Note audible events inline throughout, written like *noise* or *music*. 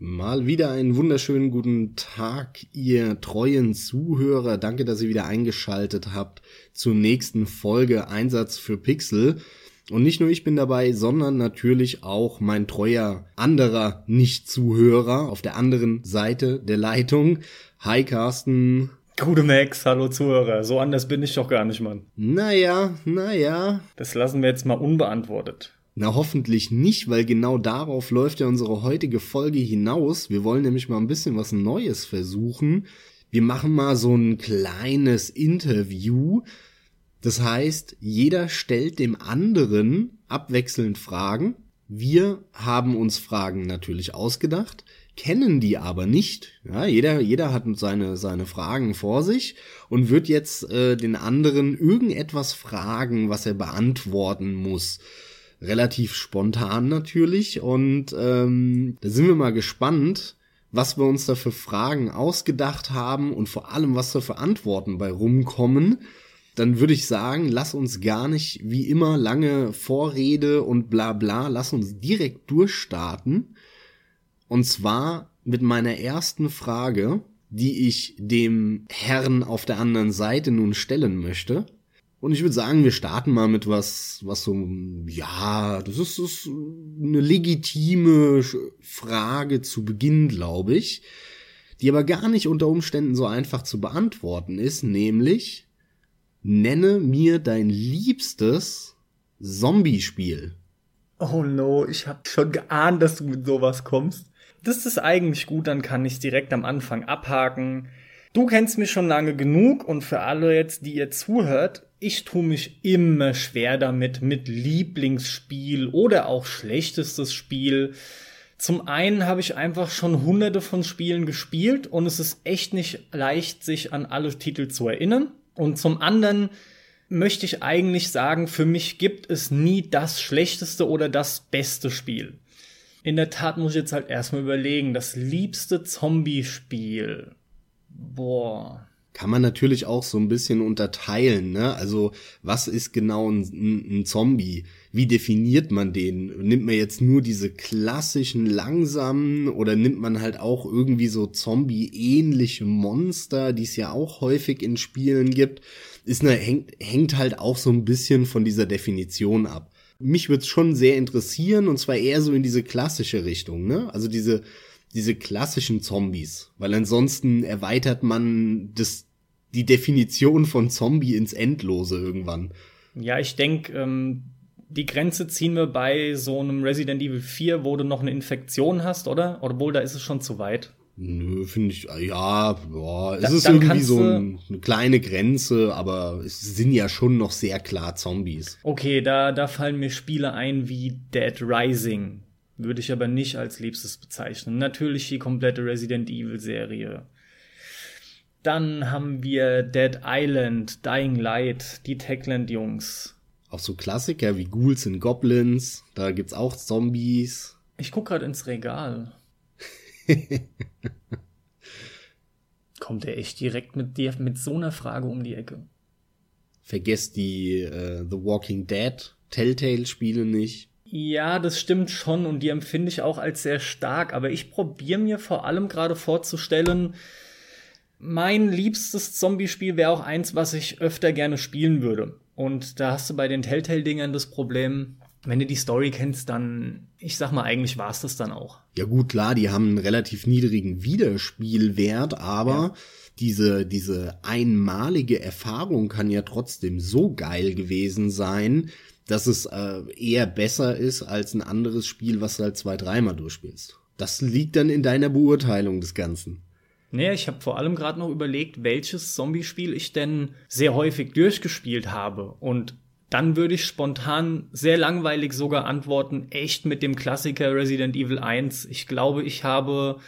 Mal wieder einen wunderschönen guten Tag, ihr treuen Zuhörer. Danke, dass ihr wieder eingeschaltet habt zur nächsten Folge Einsatz für Pixel. Und nicht nur ich bin dabei, sondern natürlich auch mein treuer anderer Nicht-Zuhörer auf der anderen Seite der Leitung. Hi Carsten. Gute Max, hallo Zuhörer. So anders bin ich doch gar nicht, Mann. Naja, naja. Das lassen wir jetzt mal unbeantwortet. Na, hoffentlich nicht, weil genau darauf läuft ja unsere heutige Folge hinaus. Wir wollen nämlich mal ein bisschen was Neues versuchen. Wir machen mal so ein kleines Interview. Das heißt, jeder stellt dem anderen abwechselnd Fragen. Wir haben uns Fragen natürlich ausgedacht, kennen die aber nicht. Ja, jeder, jeder hat seine, seine Fragen vor sich und wird jetzt äh, den anderen irgendetwas fragen, was er beantworten muss relativ spontan natürlich. Und ähm, da sind wir mal gespannt, was wir uns da für Fragen ausgedacht haben und vor allem, was da für Antworten bei rumkommen. Dann würde ich sagen, lass uns gar nicht wie immer lange Vorrede und bla bla, lass uns direkt durchstarten. Und zwar mit meiner ersten Frage, die ich dem Herrn auf der anderen Seite nun stellen möchte. Und ich würde sagen, wir starten mal mit was, was so, ja, das ist, ist eine legitime Frage zu Beginn, glaube ich, die aber gar nicht unter Umständen so einfach zu beantworten ist, nämlich, nenne mir dein liebstes Zombie-Spiel. Oh no, ich habe schon geahnt, dass du mit sowas kommst. Das ist eigentlich gut, dann kann ich direkt am Anfang abhaken. Du kennst mich schon lange genug und für alle jetzt, die ihr zuhört, ich tue mich immer schwer damit, mit Lieblingsspiel oder auch schlechtestes Spiel. Zum einen habe ich einfach schon hunderte von Spielen gespielt und es ist echt nicht leicht, sich an alle Titel zu erinnern. Und zum anderen möchte ich eigentlich sagen, für mich gibt es nie das schlechteste oder das beste Spiel. In der Tat muss ich jetzt halt erstmal überlegen, das liebste Zombie-Spiel. Boah kann man natürlich auch so ein bisschen unterteilen, ne? Also, was ist genau ein, ein, Zombie? Wie definiert man den? Nimmt man jetzt nur diese klassischen langsamen oder nimmt man halt auch irgendwie so Zombie-ähnliche Monster, die es ja auch häufig in Spielen gibt? Ist eine, hängt, hängt halt auch so ein bisschen von dieser Definition ab. Mich würde es schon sehr interessieren und zwar eher so in diese klassische Richtung, ne? Also diese diese klassischen Zombies, weil ansonsten erweitert man das, die Definition von Zombie ins Endlose irgendwann. Ja, ich denke, ähm, die Grenze ziehen wir bei so einem Resident Evil 4, wo du noch eine Infektion hast, oder? Obwohl, da ist es schon zu weit. Nö, finde ich, ja, boah, es da, ist irgendwie so ein, eine kleine Grenze, aber es sind ja schon noch sehr klar Zombies. Okay, da, da fallen mir Spiele ein wie Dead Rising, würde ich aber nicht als liebstes bezeichnen. Natürlich die komplette Resident Evil Serie. Dann haben wir Dead Island, Dying Light, die Techland Jungs. Auch so Klassiker wie Ghouls and Goblins, da gibt's auch Zombies. Ich guck gerade ins Regal. *laughs* Kommt er echt direkt mit dir mit so einer Frage um die Ecke? Vergesst die äh, The Walking Dead Telltale Spiele nicht. Ja, das stimmt schon und die empfinde ich auch als sehr stark, aber ich probiere mir vor allem gerade vorzustellen, mein liebstes Zombie-Spiel wäre auch eins, was ich öfter gerne spielen würde. Und da hast du bei den Telltale-Dingern das Problem, wenn du die Story kennst, dann, ich sag mal, eigentlich war es das dann auch. Ja gut, klar, die haben einen relativ niedrigen Wiederspielwert, aber ja. diese, diese einmalige Erfahrung kann ja trotzdem so geil gewesen sein, dass es äh, eher besser ist als ein anderes Spiel, was du halt zwei, dreimal durchspielst. Das liegt dann in deiner Beurteilung des Ganzen. Nee, ich habe vor allem gerade noch überlegt, welches Zombie-Spiel ich denn sehr häufig durchgespielt habe. Und dann würde ich spontan sehr langweilig sogar antworten, echt mit dem Klassiker Resident Evil 1. Ich glaube, ich habe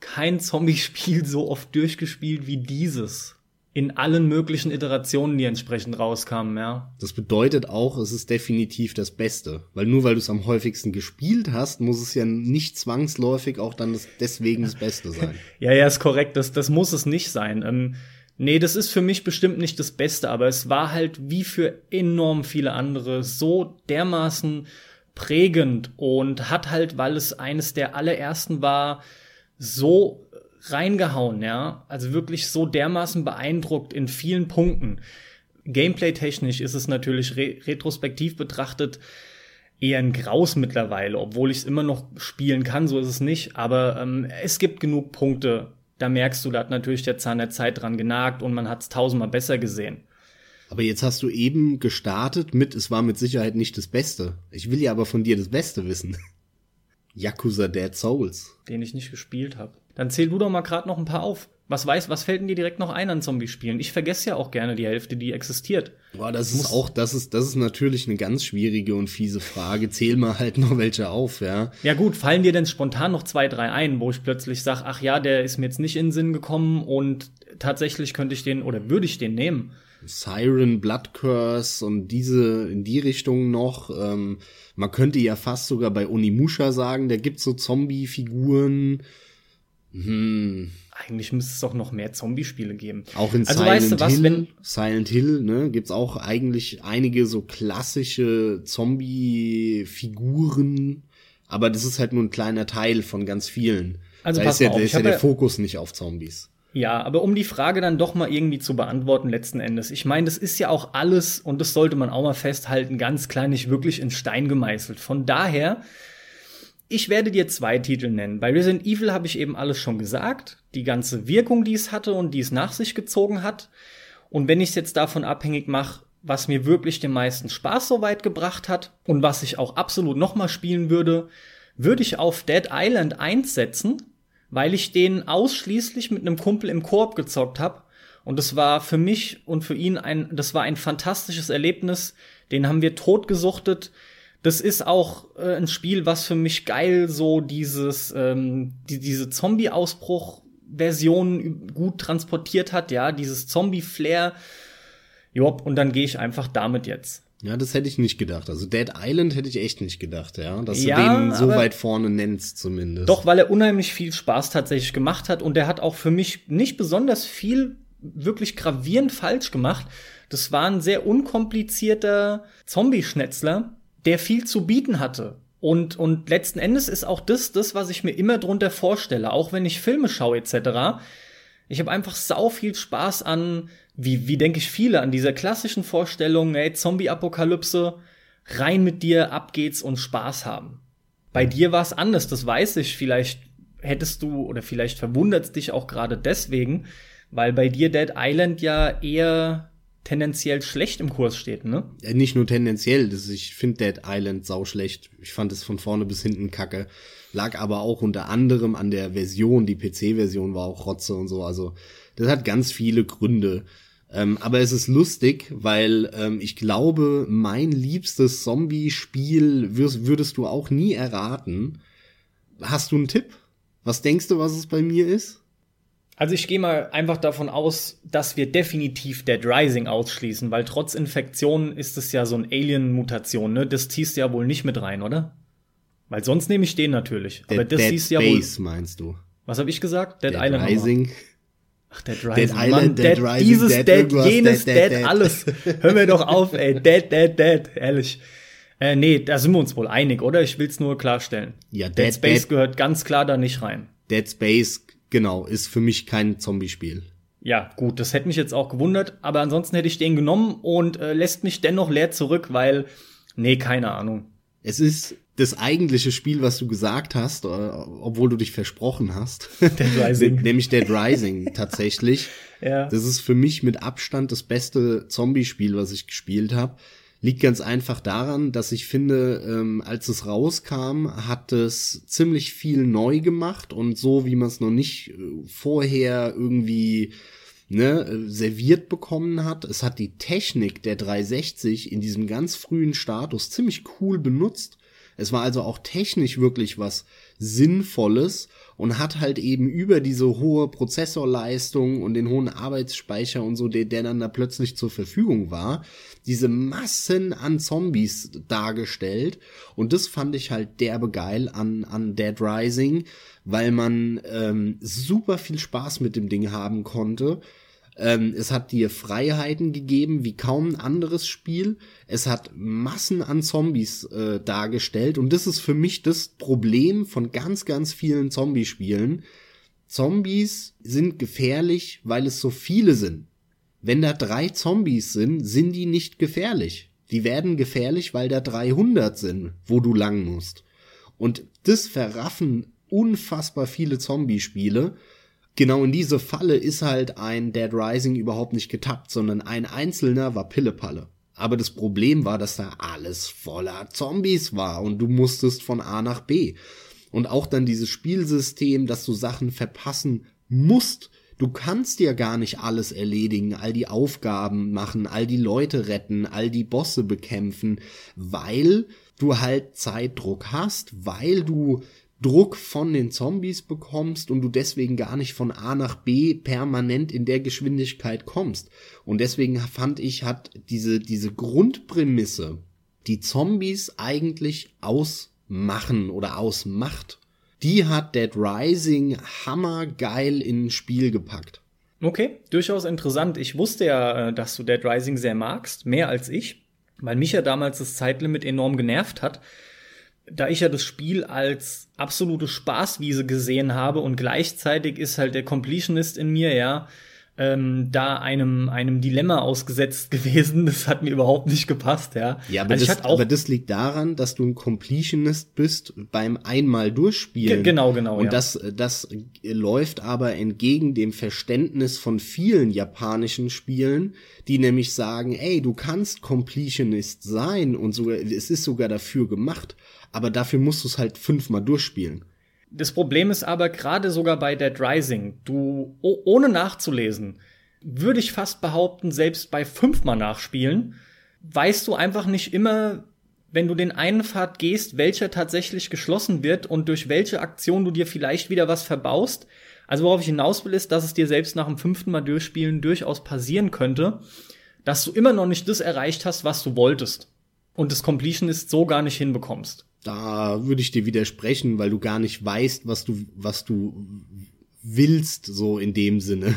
kein Zombie-Spiel so oft durchgespielt wie dieses in allen möglichen Iterationen, die entsprechend rauskamen, ja. Das bedeutet auch, es ist definitiv das Beste. Weil nur weil du es am häufigsten gespielt hast, muss es ja nicht zwangsläufig auch dann das, deswegen das Beste sein. *laughs* ja, ja, ist korrekt. Das, das muss es nicht sein. Ähm, nee, das ist für mich bestimmt nicht das Beste, aber es war halt wie für enorm viele andere so dermaßen prägend und hat halt, weil es eines der allerersten war, so reingehauen, ja. Also wirklich so dermaßen beeindruckt in vielen Punkten. Gameplay-technisch ist es natürlich re retrospektiv betrachtet eher ein Graus mittlerweile, obwohl ich es immer noch spielen kann, so ist es nicht. Aber ähm, es gibt genug Punkte, da merkst du, da hat natürlich der Zahn der Zeit dran genagt und man hat es tausendmal besser gesehen. Aber jetzt hast du eben gestartet mit, es war mit Sicherheit nicht das Beste. Ich will ja aber von dir das Beste wissen. *laughs* Yakuza Dead Souls. Den ich nicht gespielt habe. Dann zähl du doch mal gerade noch ein paar auf. Was weiß, was fällt denn dir direkt noch ein an Zombie-Spielen? Ich vergesse ja auch gerne die Hälfte, die existiert. Boah, das ist auch, das ist, das ist natürlich eine ganz schwierige und fiese Frage. Zähl mal halt noch welche auf, ja. Ja gut, fallen dir denn spontan noch zwei, drei ein, wo ich plötzlich sage, ach ja, der ist mir jetzt nicht in den Sinn gekommen und tatsächlich könnte ich den oder würde ich den nehmen? Siren, Blood Curse und diese in die Richtung noch. Ähm, man könnte ja fast sogar bei Onimusha sagen, da gibt's so Zombie-Figuren. Hm. Eigentlich müsste es doch noch mehr Zombie-Spiele geben. Auch in also, Silent weißt du was, Hill, wenn Silent Hill, ne, gibt's auch eigentlich einige so klassische Zombie-Figuren, aber das ist halt nur ein kleiner Teil von ganz vielen. Also da pass ist ja, auf, da ist ja der Fokus nicht auf Zombies. Ja, aber um die Frage dann doch mal irgendwie zu beantworten letzten Endes. Ich meine, das ist ja auch alles, und das sollte man auch mal festhalten, ganz klein nicht wirklich in Stein gemeißelt. Von daher ich werde dir zwei Titel nennen. Bei Resident Evil habe ich eben alles schon gesagt. Die ganze Wirkung, die es hatte und die es nach sich gezogen hat. Und wenn ich es jetzt davon abhängig mache, was mir wirklich den meisten Spaß soweit gebracht hat und was ich auch absolut nochmal spielen würde, würde ich auf Dead Island 1 setzen, weil ich den ausschließlich mit einem Kumpel im Koop gezockt habe. Und das war für mich und für ihn ein, das war ein fantastisches Erlebnis. Den haben wir totgesuchtet das ist auch äh, ein Spiel, was für mich geil so dieses, ähm, die, diese Zombie-Ausbruch-Version gut transportiert hat, ja, dieses Zombie-Flair. Jopp, und dann gehe ich einfach damit jetzt. Ja, das hätte ich nicht gedacht. Also Dead Island hätte ich echt nicht gedacht, ja. Dass ja, du den so weit vorne nennst, zumindest. Doch, weil er unheimlich viel Spaß tatsächlich gemacht hat und der hat auch für mich nicht besonders viel wirklich gravierend falsch gemacht. Das war ein sehr unkomplizierter Zombie-Schnetzler, der viel zu bieten hatte. Und, und letzten Endes ist auch das, das, was ich mir immer drunter vorstelle, auch wenn ich Filme schaue etc. Ich habe einfach sau viel Spaß an, wie, wie denke ich viele, an dieser klassischen Vorstellung, ey, Zombie-Apokalypse, rein mit dir, ab geht's und Spaß haben. Bei dir war es anders, das weiß ich. Vielleicht hättest du oder vielleicht verwundert dich auch gerade deswegen, weil bei dir Dead Island ja eher tendenziell schlecht im Kurs steht, ne? Ja, nicht nur tendenziell, das, ich finde Dead Island sau schlecht. Ich fand es von vorne bis hinten kacke. Lag aber auch unter anderem an der Version, die PC-Version war auch Rotze und so. Also das hat ganz viele Gründe. Ähm, aber es ist lustig, weil ähm, ich glaube, mein liebstes Zombie-Spiel würdest, würdest du auch nie erraten. Hast du einen Tipp? Was denkst du, was es bei mir ist? Also ich gehe mal einfach davon aus, dass wir definitiv Dead Rising ausschließen, weil trotz Infektionen ist es ja so ein Alien-Mutation, ne? Das ziehst du ja wohl nicht mit rein, oder? Weil sonst nehme ich den natürlich. Dead, Aber das Dead du ja wohl. meinst du? Was habe ich gesagt? Dead, Dead Island. Rising. Ach, Dead Rising. Dead Island, Mann, Dead, Dead Rising, dieses Dead, Dead jenes Dead, Dead, alles. Hör mir doch auf, ey. Dead, Dead, Dead. Ehrlich. Äh, nee, da sind wir uns wohl einig, oder? Ich will's nur klarstellen. Ja, Dead, Dead Space gehört ganz klar da nicht rein. Dead Space Genau, ist für mich kein Zombie-Spiel. Ja, gut, das hätte mich jetzt auch gewundert, aber ansonsten hätte ich den genommen und äh, lässt mich dennoch leer zurück, weil, nee, keine Ahnung. Es ist das eigentliche Spiel, was du gesagt hast, äh, obwohl du dich versprochen hast. Dead *laughs* Rising. Nämlich Dead *laughs* Rising tatsächlich. Ja. Das ist für mich mit Abstand das beste Zombie-Spiel, was ich gespielt habe. Liegt ganz einfach daran, dass ich finde, ähm, als es rauskam, hat es ziemlich viel neu gemacht und so, wie man es noch nicht äh, vorher irgendwie ne, serviert bekommen hat. Es hat die Technik der 360 in diesem ganz frühen Status ziemlich cool benutzt. Es war also auch technisch wirklich was Sinnvolles und hat halt eben über diese hohe Prozessorleistung und den hohen Arbeitsspeicher und so, der, der dann da plötzlich zur Verfügung war, diese Massen an Zombies dargestellt. Und das fand ich halt derbe geil an, an Dead Rising, weil man ähm, super viel Spaß mit dem Ding haben konnte Ähm, es hat dir Freiheiten gegeben wie kaum ein anderes Spiel. Es hat Massen an Zombies äh, dargestellt und das ist für mich das Problem von ganz, ganz vielen Zombie-Spielen. Zombies sind gefährlich, weil es so viele sind. Wenn da drei Zombies sind, sind die nicht gefährlich. Die werden gefährlich, weil da 300 sind, wo du lang musst. Und das verraffen unfassbar viele Zombie-Spiele genau in diese Falle ist halt ein Dead Rising überhaupt nicht getappt, sondern ein einzelner war Pillepalle. Aber das Problem war, dass da alles voller Zombies war und du musstest von A nach B. Und auch dann dieses Spielsystem, dass du Sachen verpassen musst. Du kannst dir gar nicht alles erledigen, all die Aufgaben machen, all die Leute retten, all die Bosse bekämpfen, weil du halt Zeitdruck hast, weil du Druck von den Zombies bekommst und du deswegen gar nicht von A nach B permanent in der Geschwindigkeit kommst. Und deswegen fand ich, hat diese, diese Grundprämisse, die Zombies eigentlich ausmachen oder ausmacht, die hat Dead Rising hammergeil in ein Spiel gepackt. Okay, durchaus interessant. Ich wusste ja, äh, dass du Dead Rising sehr magst, mehr als ich, weil mich ja damals das Zeitlimit enorm genervt hat da ich ja das Spiel als absolute Spaßwiese gesehen habe und gleichzeitig ist halt der Completionist in mir, ja, ähm, da einem, einem Dilemma ausgesetzt *laughs* gewesen. Das hat mir überhaupt nicht gepasst, ja. Ja, aber, also das, aber das liegt daran, dass du ein Completionist bist beim einmal durchspielen. Ge genau, genau. Und ja. das, das läuft aber entgegen dem Verständnis von vielen japanischen Spielen, die nämlich sagen, ey, du kannst Completionist sein und sogar, es ist sogar dafür gemacht aber dafür musst du es halt fünfmal durchspielen. Das Problem ist aber gerade sogar bei Dead Rising, du ohne nachzulesen, würde ich fast behaupten, selbst bei fünfmal nachspielen, weißt du einfach nicht immer, wenn du den einen Pfad gehst, welcher tatsächlich geschlossen wird und durch welche Aktion du dir vielleicht wieder was verbaust. Also worauf ich hinaus will, ist, dass es dir selbst nach dem fünften Mal durchspielen durchaus passieren könnte, dass du immer noch nicht das erreicht hast, was du wolltest. Und das Completion ist so gar nicht hinbekommst da würde ich dir widersprechen, weil du gar nicht weißt, was du, was du willst, so in dem Sinne.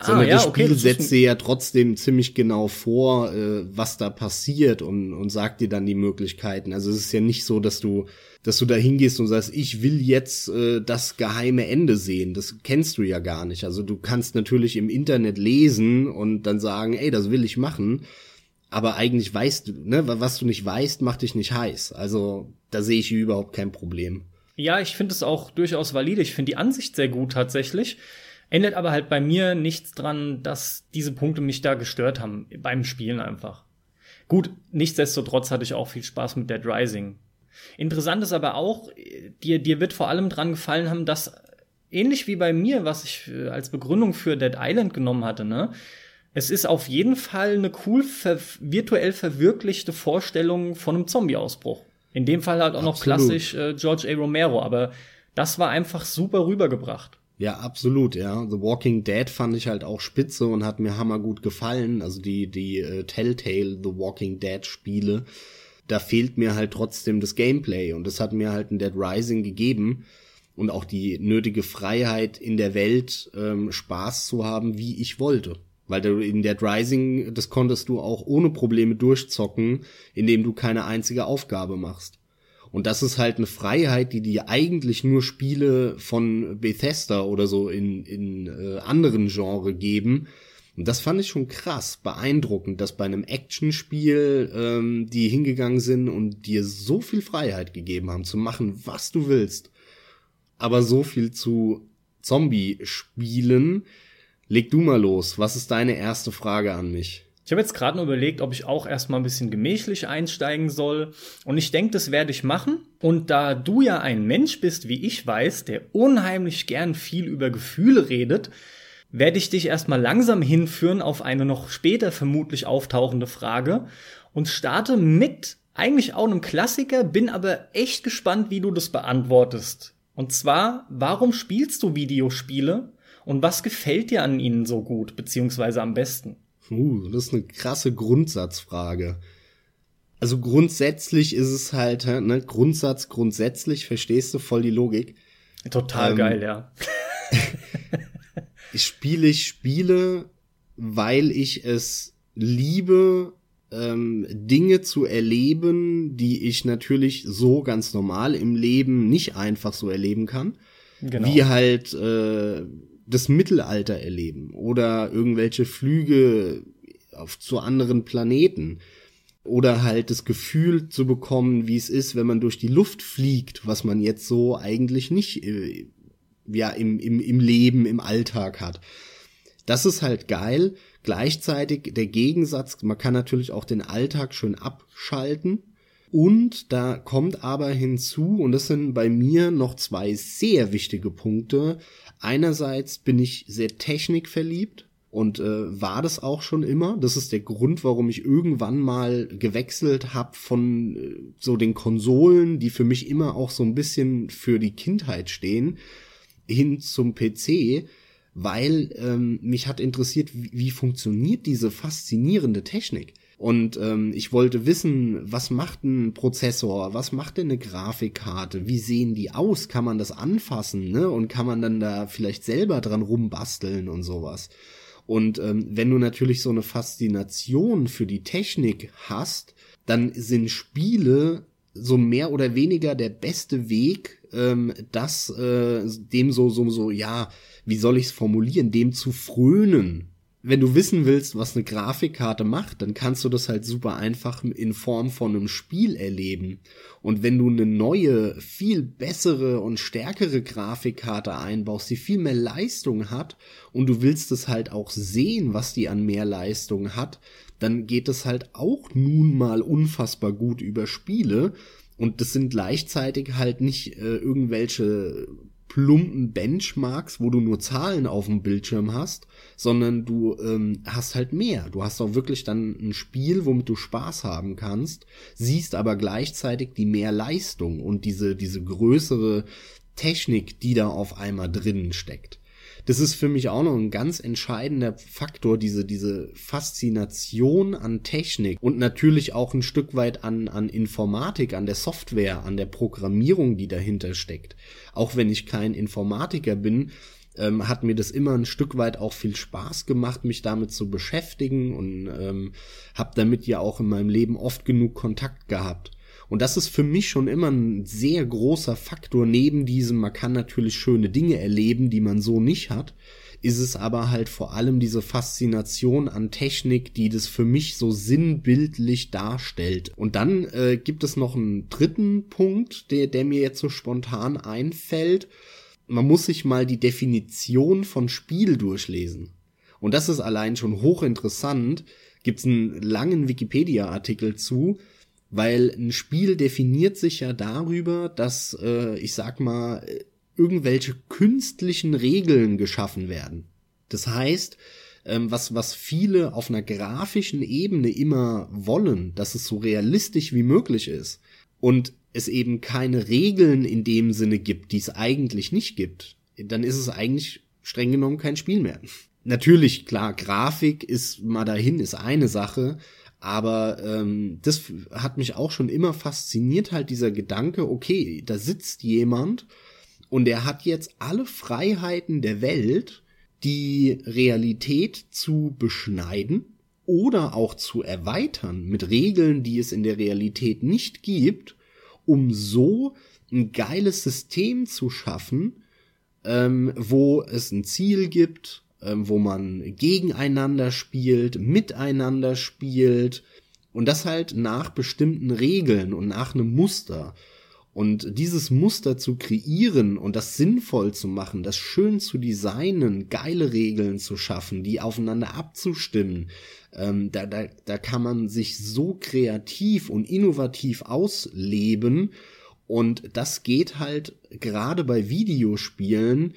Ah, Sondern ja, das Spiel okay, das setzt dir ja trotzdem ziemlich genau vor, äh, was da passiert und, und sagt dir dann die Möglichkeiten. Also es ist ja nicht so, dass du, dass du da hingehst und sagst, ich will jetzt äh, das geheime Ende sehen. Das kennst du ja gar nicht. Also du kannst natürlich im Internet lesen und dann sagen, ey, das will ich machen aber eigentlich weißt du, ne, was du nicht weißt, macht dich nicht heiß. Also da sehe ich überhaupt kein Problem. Ja, ich finde es auch durchaus valide. Ich finde die Ansicht sehr gut tatsächlich. Ändert aber halt bei mir nichts dran, dass diese Punkte mich da gestört haben beim Spielen einfach. Gut, nichtsdestotrotz hatte ich auch viel Spaß mit Dead Rising. Interessant ist aber auch, dir, dir wird vor allem dran gefallen haben, dass ähnlich wie bei mir, was ich äh, als Begründung für Dead Island genommen hatte, ne, es ist auf jeden Fall eine cool ver virtuell verwirklichte Vorstellung von einem Zombie-Ausbruch. In dem Fall halt auch absolut. noch klassisch äh, George A. Romero, aber das war einfach super rübergebracht. Ja, absolut, ja. The Walking Dead fand ich halt auch spitze und hat mir hammergut gefallen. Also die, die äh, Telltale The Walking Dead Spiele. Da fehlt mir halt trotzdem das Gameplay und das hat mir halt ein Dead Rising gegeben und auch die nötige Freiheit in der Welt ähm, Spaß zu haben, wie ich wollte. Weil du in Dead Rising, das konntest du auch ohne Probleme durchzocken, indem du keine einzige Aufgabe machst. Und das ist halt eine Freiheit, die dir eigentlich nur Spiele von Bethesda oder so in, in äh, anderen Genre geben. Und das fand ich schon krass, beeindruckend, dass bei einem Actionspiel ähm, die hingegangen sind und dir so viel Freiheit gegeben haben, zu machen, was du willst. Aber so viel zu Zombie-Spielen, Leg du mal los. Was ist deine erste Frage an mich? Ich habe jetzt gerade nur überlegt, ob ich auch erstmal ein bisschen gemächlich einsteigen soll. Und ich denke, das werde ich machen. Und da du ja ein Mensch bist, wie ich weiß, der unheimlich gern viel über Gefühle redet, werde ich dich erstmal langsam hinführen auf eine noch später vermutlich auftauchende Frage und starte mit eigentlich auch einem Klassiker, bin aber echt gespannt, wie du das beantwortest. Und zwar, warum spielst du Videospiele und was gefällt dir an ihnen so gut, beziehungsweise am besten? Uh, das ist eine krasse Grundsatzfrage. Also grundsätzlich ist es halt, ne, Grundsatz grundsätzlich, verstehst du voll die Logik. Total ähm, geil, ja. *laughs* spiele ich Spiele, weil ich es liebe, ähm, Dinge zu erleben, die ich natürlich so ganz normal im Leben nicht einfach so erleben kann. Genau. Wie halt äh, das Mittelalter erleben oder irgendwelche Flüge auf zu anderen Planeten oder halt das Gefühl zu bekommen, wie es ist, wenn man durch die Luft fliegt, was man jetzt so eigentlich nicht äh, ja im, im, im Leben, im Alltag hat. Das ist halt geil. Gleichzeitig der Gegensatz, man kann natürlich auch den Alltag schön abschalten. Und da kommt aber hinzu, und das sind bei mir noch zwei sehr wichtige Punkte. Einerseits bin ich sehr technikverliebt und äh, war das auch schon immer. Das ist der Grund, warum ich irgendwann mal gewechselt habe von äh, so den Konsolen, die für mich immer auch so ein bisschen für die Kindheit stehen, hin zum PC, weil ähm, mich hat interessiert, wie, wie funktioniert diese faszinierende Technik. Und ähm, ich wollte wissen, was macht ein Prozessor, was macht denn eine Grafikkarte, wie sehen die aus, kann man das anfassen, ne? Und kann man dann da vielleicht selber dran rumbasteln und sowas. Und ähm, wenn du natürlich so eine Faszination für die Technik hast, dann sind Spiele so mehr oder weniger der beste Weg, ähm, das äh, dem so so so ja, wie soll ich es formulieren, dem zu frönen. Wenn du wissen willst, was eine Grafikkarte macht, dann kannst du das halt super einfach in Form von einem Spiel erleben. Und wenn du eine neue, viel bessere und stärkere Grafikkarte einbaust, die viel mehr Leistung hat und du willst es halt auch sehen, was die an mehr Leistung hat, dann geht es halt auch nun mal unfassbar gut über Spiele. Und das sind gleichzeitig halt nicht äh, irgendwelche plumpen Benchmarks, wo du nur Zahlen auf dem Bildschirm hast, sondern du ähm, hast halt mehr. Du hast auch wirklich dann ein Spiel, womit du Spaß haben kannst, siehst aber gleichzeitig die mehr Leistung und diese, diese größere Technik, die da auf einmal drinnen steckt das ist für mich auch noch ein ganz entscheidender Faktor, diese, diese Faszination an Technik und natürlich auch ein Stück weit an, an Informatik, an der Software, an der Programmierung, die dahinter steckt. Auch wenn ich kein Informatiker bin, ähm, hat mir das immer ein Stück weit auch viel Spaß gemacht, mich damit zu beschäftigen und ähm, habe damit ja auch in meinem Leben oft genug Kontakt gehabt. Und das ist für mich schon immer ein sehr großer Faktor neben diesem, man kann natürlich schöne Dinge erleben, die man so nicht hat, ist es aber halt vor allem diese Faszination an Technik, die das für mich so sinnbildlich darstellt. Und dann äh, gibt es noch einen dritten Punkt, der, der mir jetzt so spontan einfällt. Man muss sich mal die Definition von Spiel durchlesen. Und das ist allein schon hochinteressant. Gibt es einen langen Wikipedia-Artikel zu, weil ein Spiel definiert sich ja darüber, dass, äh, ich sag mal, irgendwelche künstlichen Regeln geschaffen werden. Das heißt, ähm, was, was viele auf einer grafischen Ebene immer wollen, dass es so realistisch wie möglich ist und es eben keine Regeln in dem Sinne gibt, die es eigentlich nicht gibt, dann ist es eigentlich streng genommen kein Spiel mehr. Natürlich, klar, Grafik ist mal dahin, ist eine Sache, aber ähm, das hat mich auch schon immer fasziniert, halt dieser Gedanke, okay, da sitzt jemand und der hat jetzt alle Freiheiten der Welt, die Realität zu beschneiden oder auch zu erweitern mit Regeln, die es in der Realität nicht gibt, um so ein geiles System zu schaffen, ähm, wo es ein Ziel gibt, wo man gegeneinander spielt, miteinander spielt und das halt nach bestimmten Regeln und nach einem Muster. Und dieses Muster zu kreieren und das sinnvoll zu machen, das schön zu designen, geile Regeln zu schaffen, die aufeinander abzustimmen, ähm, da, da, da kann man sich so kreativ und innovativ ausleben. Und das geht halt gerade bei Videospielen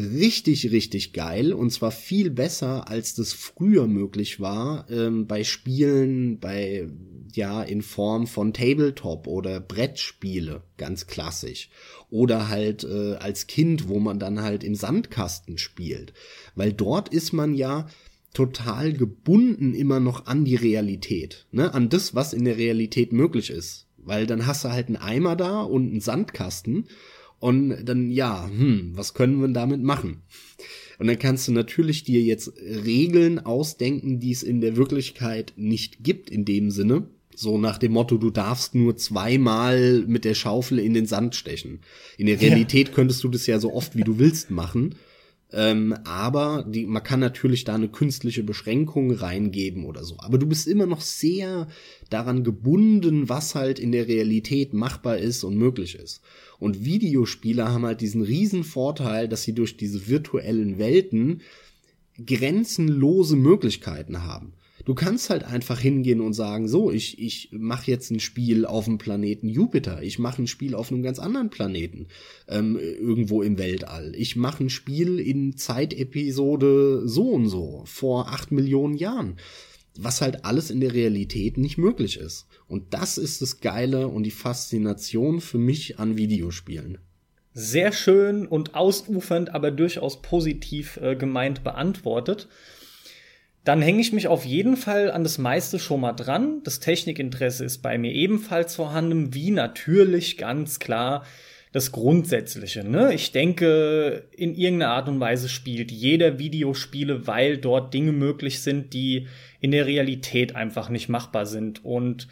richtig, richtig geil und zwar viel besser, als das früher möglich war ähm, bei Spielen, bei ja in Form von Tabletop oder Brettspiele, ganz klassisch. Oder halt äh, als Kind, wo man dann halt im Sandkasten spielt, weil dort ist man ja total gebunden immer noch an die Realität, ne, an das, was in der Realität möglich ist, weil dann hast du halt einen Eimer da und einen Sandkasten und dann, ja, hm, was können wir damit machen? Und dann kannst du natürlich dir jetzt Regeln ausdenken, die es in der Wirklichkeit nicht gibt in dem Sinne. So nach dem Motto, du darfst nur zweimal mit der Schaufel in den Sand stechen. In der Realität ja. könntest du das ja so oft wie du willst machen. Ähm, aber die, man kann natürlich da eine künstliche Beschränkung reingeben oder so. Aber du bist immer noch sehr daran gebunden, was halt in der Realität machbar ist und möglich ist. Und Videospieler haben halt diesen riesen Vorteil, dass sie durch diese virtuellen Welten grenzenlose Möglichkeiten haben. Du kannst halt einfach hingehen und sagen, so, ich, ich mache jetzt ein Spiel auf dem Planeten Jupiter, ich mache ein Spiel auf einem ganz anderen Planeten, ähm, irgendwo im Weltall. Ich mache ein Spiel in Zeitepisode so und so, vor acht Millionen Jahren. Was halt alles in der Realität nicht möglich ist. Und das ist das Geile und die Faszination für mich an Videospielen sehr schön und ausufernd, aber durchaus positiv äh, gemeint beantwortet dann hänge ich mich auf jeden Fall an das meiste schon mal dran. Das Technikinteresse ist bei mir ebenfalls vorhanden, wie natürlich ganz klar das Grundsätzliche. Ne? Ich denke, in irgendeiner Art und Weise spielt jeder Videospiele, weil dort Dinge möglich sind, die in der Realität einfach nicht machbar sind. Und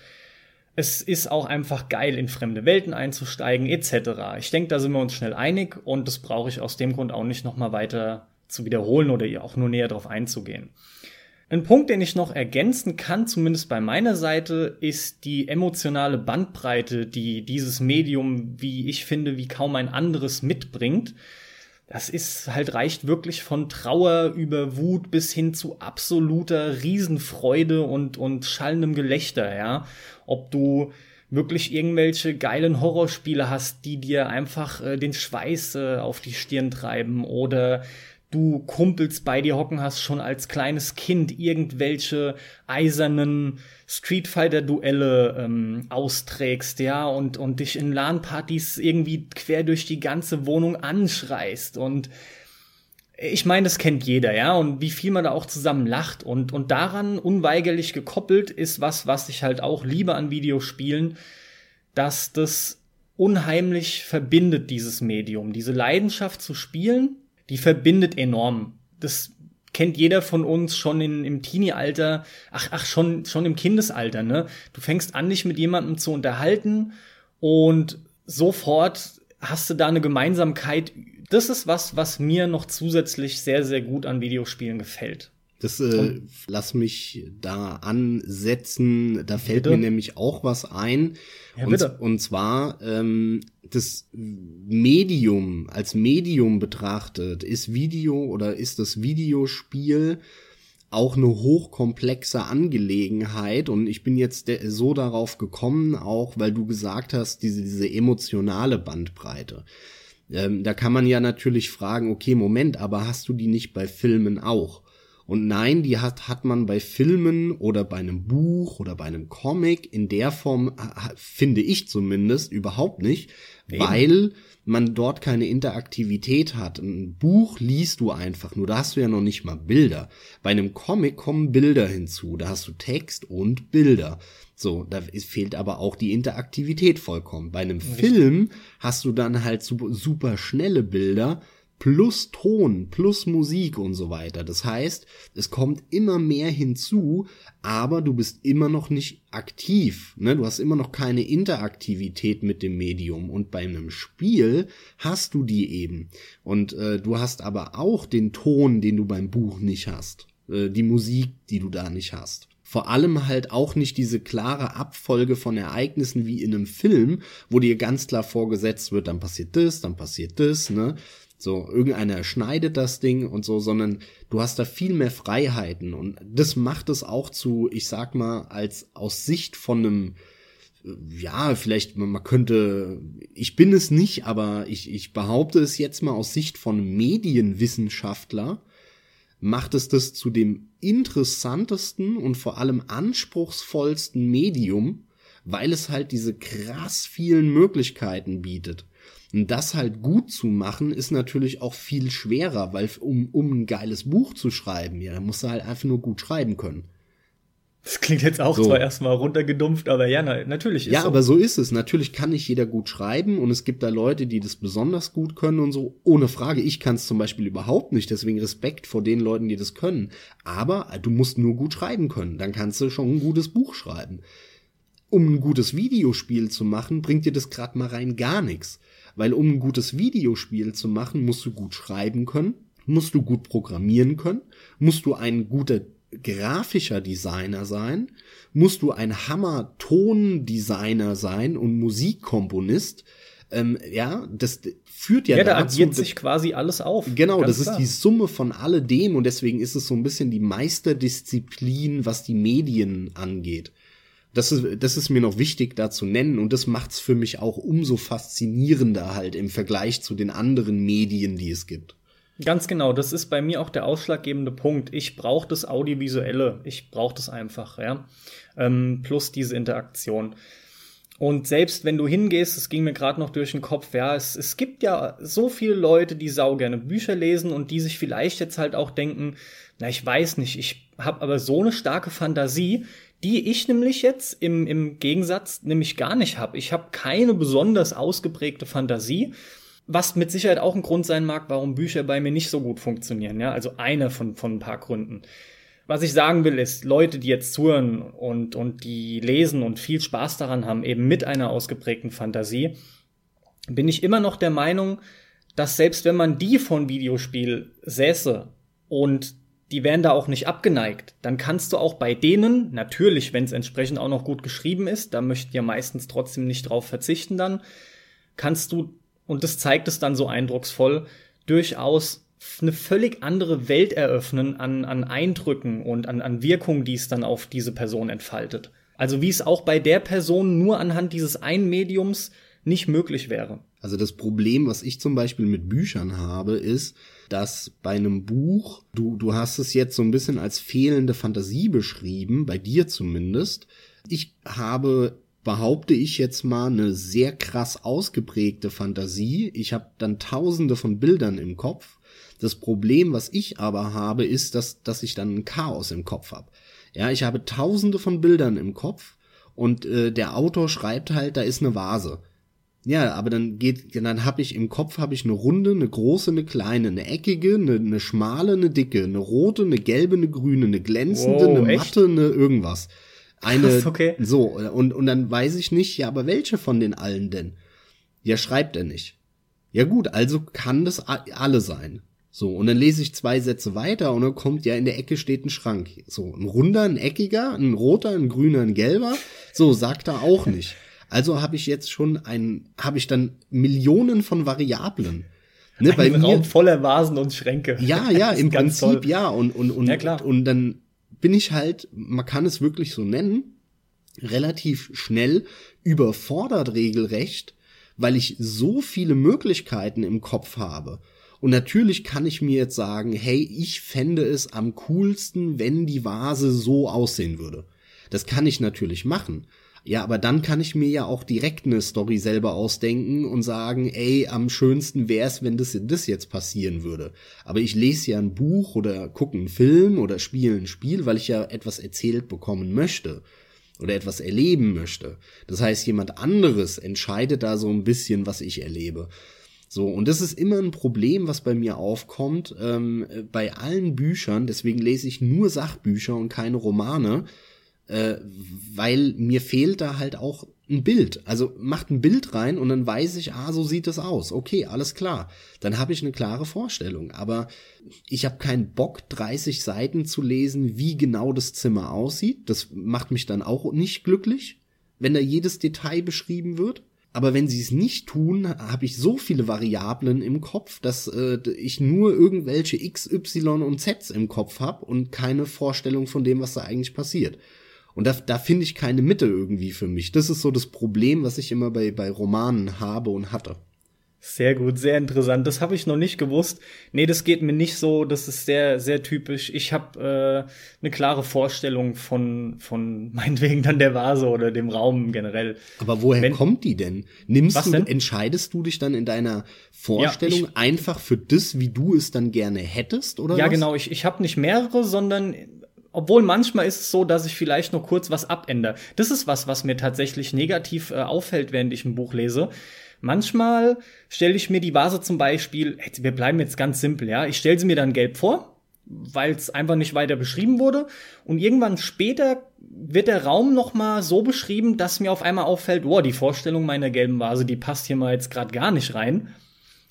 es ist auch einfach geil, in fremde Welten einzusteigen, etc. Ich denke, da sind wir uns schnell einig und das brauche ich aus dem Grund auch nicht nochmal weiter zu wiederholen oder auch nur näher darauf einzugehen. Ein Punkt, den ich noch ergänzen kann, zumindest bei meiner Seite, ist die emotionale Bandbreite, die dieses Medium, wie ich finde, wie kaum ein anderes mitbringt. Das ist halt reicht wirklich von Trauer über Wut bis hin zu absoluter Riesenfreude und, und schallendem Gelächter, ja. Ob du wirklich irgendwelche geilen Horrorspiele hast, die dir einfach äh, den Schweiß äh, auf die Stirn treiben oder du Kumpels bei dir hocken hast, schon als kleines Kind irgendwelche eisernen Street Fighter Duelle ähm, austrägst, ja, und, und dich in LAN-Partys irgendwie quer durch die ganze Wohnung anschreist. Und ich meine, das kennt jeder, ja, und wie viel man da auch zusammen lacht. Und, und daran unweigerlich gekoppelt ist was, was ich halt auch liebe an Videospielen, dass das unheimlich verbindet, dieses Medium, diese Leidenschaft zu spielen, die verbindet enorm. Das kennt jeder von uns schon in, im Teenie-Alter, ach, ach, schon, schon im Kindesalter, ne? Du fängst an, dich mit jemandem zu unterhalten und sofort hast du da eine Gemeinsamkeit. Das ist was, was mir noch zusätzlich sehr, sehr gut an Videospielen gefällt. Das äh, lass mich da ansetzen. Da fällt bitte? mir nämlich auch was ein. Ja, und, und zwar ähm, das Medium als Medium betrachtet ist Video oder ist das Videospiel auch eine hochkomplexe Angelegenheit und ich bin jetzt so darauf gekommen, auch weil du gesagt hast, diese, diese emotionale Bandbreite. Ähm, da kann man ja natürlich fragen, okay, Moment, aber hast du die nicht bei Filmen auch? Und nein, die hat, hat man bei Filmen oder bei einem Buch oder bei einem Comic in der Form, finde ich zumindest, überhaupt nicht, Eben. weil man dort keine Interaktivität hat. Ein Buch liest du einfach nur, da hast du ja noch nicht mal Bilder. Bei einem Comic kommen Bilder hinzu, da hast du Text und Bilder. So, da fehlt aber auch die Interaktivität vollkommen. Bei einem. Film hast du dann halt super, super schnelle Bilder, plus Ton, plus Musik und so weiter. Das heißt, es kommt immer mehr hinzu, aber du bist immer noch nicht aktiv. Ne? Du hast immer noch keine Interaktivität mit dem Medium. Und bei einem Spiel hast du die eben. Und äh, du hast aber auch den Ton, den du beim Buch nicht hast. Äh, die Musik, die du da nicht hast vor allem halt auch nicht diese klare Abfolge von Ereignissen wie in einem Film, wo dir ganz klar vorgesetzt wird, dann passiert das, dann passiert das, ne? So, irgendeiner schneidet das Ding und so, sondern du hast da viel mehr Freiheiten und das macht es auch zu, ich sag mal, als aus Sicht von einem, ja, vielleicht, man könnte, ich bin es nicht, aber ich, ich behaupte es jetzt mal aus Sicht von Medienwissenschaftler, macht es das zu dem interessantesten und vor allem anspruchsvollsten Medium, weil es halt diese krass vielen Möglichkeiten bietet. Und das halt gut zu machen, ist natürlich auch viel schwerer, weil um, um ein geiles Buch zu schreiben, ja, da musst du halt einfach nur gut schreiben können. Das klingt jetzt auch so. zwar erstmal runtergedumpft, aber ja, na, natürlich ist Ja, so. aber so ist es. Natürlich kann nicht jeder gut schreiben und es gibt da Leute, die das besonders gut können und so. Ohne Frage. Ich kann es zum Beispiel überhaupt nicht. Deswegen Respekt vor den Leuten, die das können. Aber du musst nur gut schreiben können. Dann kannst du schon ein gutes Buch schreiben. Um ein gutes Videospiel zu machen, bringt dir das gerade mal rein gar nichts. Weil um ein gutes Videospiel zu machen, musst du gut schreiben können, musst du gut programmieren können, musst du ein guter grafischer Designer sein, musst du ein Hammer-Ton-Designer sein und Musikkomponist. Ähm, ja, das führt ja, ja dazu. da addiert sich quasi alles auf. Genau, das klar. ist die Summe von alledem und deswegen ist es so ein bisschen die Meisterdisziplin, was die Medien angeht. Das ist, das ist mir noch wichtig da zu nennen und das macht's für mich auch umso faszinierender halt im Vergleich zu den anderen Medien, die es gibt. Ganz genau, das ist bei mir auch der ausschlaggebende Punkt. Ich brauche das Audiovisuelle, ich brauche das einfach, ja. Ähm, plus diese Interaktion. Und selbst wenn du hingehst, es ging mir gerade noch durch den Kopf, ja, es, es gibt ja so viele Leute, die sau gerne Bücher lesen und die sich vielleicht jetzt halt auch denken, na, ich weiß nicht, ich habe aber so eine starke Fantasie, die ich nämlich jetzt im, im Gegensatz nämlich gar nicht habe. Ich habe keine besonders ausgeprägte Fantasie was mit Sicherheit auch ein Grund sein mag, warum Bücher bei mir nicht so gut funktionieren. Ja, also einer von, von ein paar Gründen. Was ich sagen will, ist, Leute, die jetzt zuhören und, und die lesen und viel Spaß daran haben, eben mit einer ausgeprägten Fantasie, bin ich immer noch der Meinung, dass selbst wenn man die von Videospiel säße und die wären da auch nicht abgeneigt, dann kannst du auch bei denen, natürlich, wenn es entsprechend auch noch gut geschrieben ist, da möchten ja meistens trotzdem nicht drauf verzichten dann, kannst du und das zeigt es dann so eindrucksvoll, durchaus eine völlig andere Welt eröffnen an, an Eindrücken und an, an Wirkung, die es dann auf diese Person entfaltet. Also wie es auch bei der Person nur anhand dieses einen Mediums nicht möglich wäre. Also das Problem, was ich zum Beispiel mit Büchern habe, ist, dass bei einem Buch, du, du hast es jetzt so ein bisschen als fehlende Fantasie beschrieben, bei dir zumindest. Ich habe behaupte ich jetzt mal, eine sehr krass ausgeprägte Fantasie. Ich habe dann tausende von Bildern im Kopf. Das Problem, was ich aber habe, ist, dass, dass ich dann ein Chaos im Kopf habe. Ja, ich habe tausende von Bildern im Kopf und äh, der Autor schreibt halt, da ist eine Vase. Ja, aber dann geht, dann habe ich im Kopf habe ich eine runde, eine große, eine kleine, eine eckige, eine, eine schmale, eine dicke, eine rote, eine gelbe, eine grüne, eine glänzende, wow, eine matte, eine irgendwas eine Krass, okay. so und und dann weiß ich nicht, ja, aber welche von den allen denn? Ja, schreibt er nicht. Ja gut, also kann das alle sein. So, und dann lese ich zwei Sätze weiter und dann kommt ja in der Ecke steht ein Schrank. So, ein runder, ein eckiger, ein roter, ein grüner, ein gelber. So, sagt er auch nicht. Also habe ich jetzt schon ein, habe ich dann Millionen von Variablen. Ne, ein bei Raum mir, voller Vasen und Schränke. Ja, *laughs* ja, im Prinzip toll. ja. Und, und, und, ja, und dann bin ich halt, man kann es wirklich so nennen, relativ schnell überfordert regelrecht, weil ich so viele Möglichkeiten im Kopf habe. Und natürlich kann ich mir jetzt sagen, hey, ich fände es am coolsten, wenn die Vase so aussehen würde. Das kann ich natürlich machen. Ja, aber dann kann ich mir ja auch direkt eine Story selber ausdenken und sagen, ey, am schönsten wär's, wenn das, das jetzt passieren würde. Aber ich lese ja ein Buch oder gucke einen Film oder spiele ein Spiel, weil ich ja etwas erzählt bekommen möchte oder etwas erleben möchte. Das heißt, jemand anderes entscheidet da so ein bisschen, was ich erlebe. So, und das ist immer ein Problem, was bei mir aufkommt, ähm, bei allen Büchern, deswegen lese ich nur Sachbücher und keine Romane, äh, weil mir fehlt da halt auch ein Bild. Also macht ein Bild rein und dann weiß ich, ah, so sieht es aus. Okay, alles klar. Dann habe ich eine klare Vorstellung. Aber ich habe keinen Bock, 30 Seiten zu lesen, wie genau das Zimmer aussieht. Das macht mich dann auch nicht glücklich, wenn da jedes Detail beschrieben wird. Aber wenn sie es nicht tun, habe ich so viele Variablen im Kopf, dass äh, ich nur irgendwelche X, Y und Z im Kopf habe und keine Vorstellung von dem, was da eigentlich passiert. Und da, da finde ich keine Mitte irgendwie für mich. Das ist so das Problem, was ich immer bei, bei Romanen habe und hatte. Sehr gut, sehr interessant. Das habe ich noch nicht gewusst. Nee, das geht mir nicht so. Das ist sehr, sehr typisch. Ich habe äh, eine klare Vorstellung von, von *laughs* meinetwegen dann der Vase oder dem Raum generell. Aber woher Wenn, kommt die denn? Nimmst du, denn? entscheidest du dich dann in deiner Vorstellung ja, ich, einfach für das, wie du es dann gerne hättest, oder? Ja, was? genau. Ich, ich habe nicht mehrere, sondern Obwohl manchmal ist es so, dass ich vielleicht noch kurz was abändere. Das ist was, was mir tatsächlich negativ äh, auffällt, während ich ein Buch lese. Manchmal stelle ich mir die Vase zum Beispiel, wir bleiben jetzt ganz simpel, ja. Ich stelle sie mir dann gelb vor, weil es einfach nicht weiter beschrieben wurde. Und irgendwann später wird der Raum noch mal so beschrieben, dass mir auf einmal auffällt, wow, die Vorstellung meiner gelben Vase, die passt hier mal jetzt gerade gar nicht rein.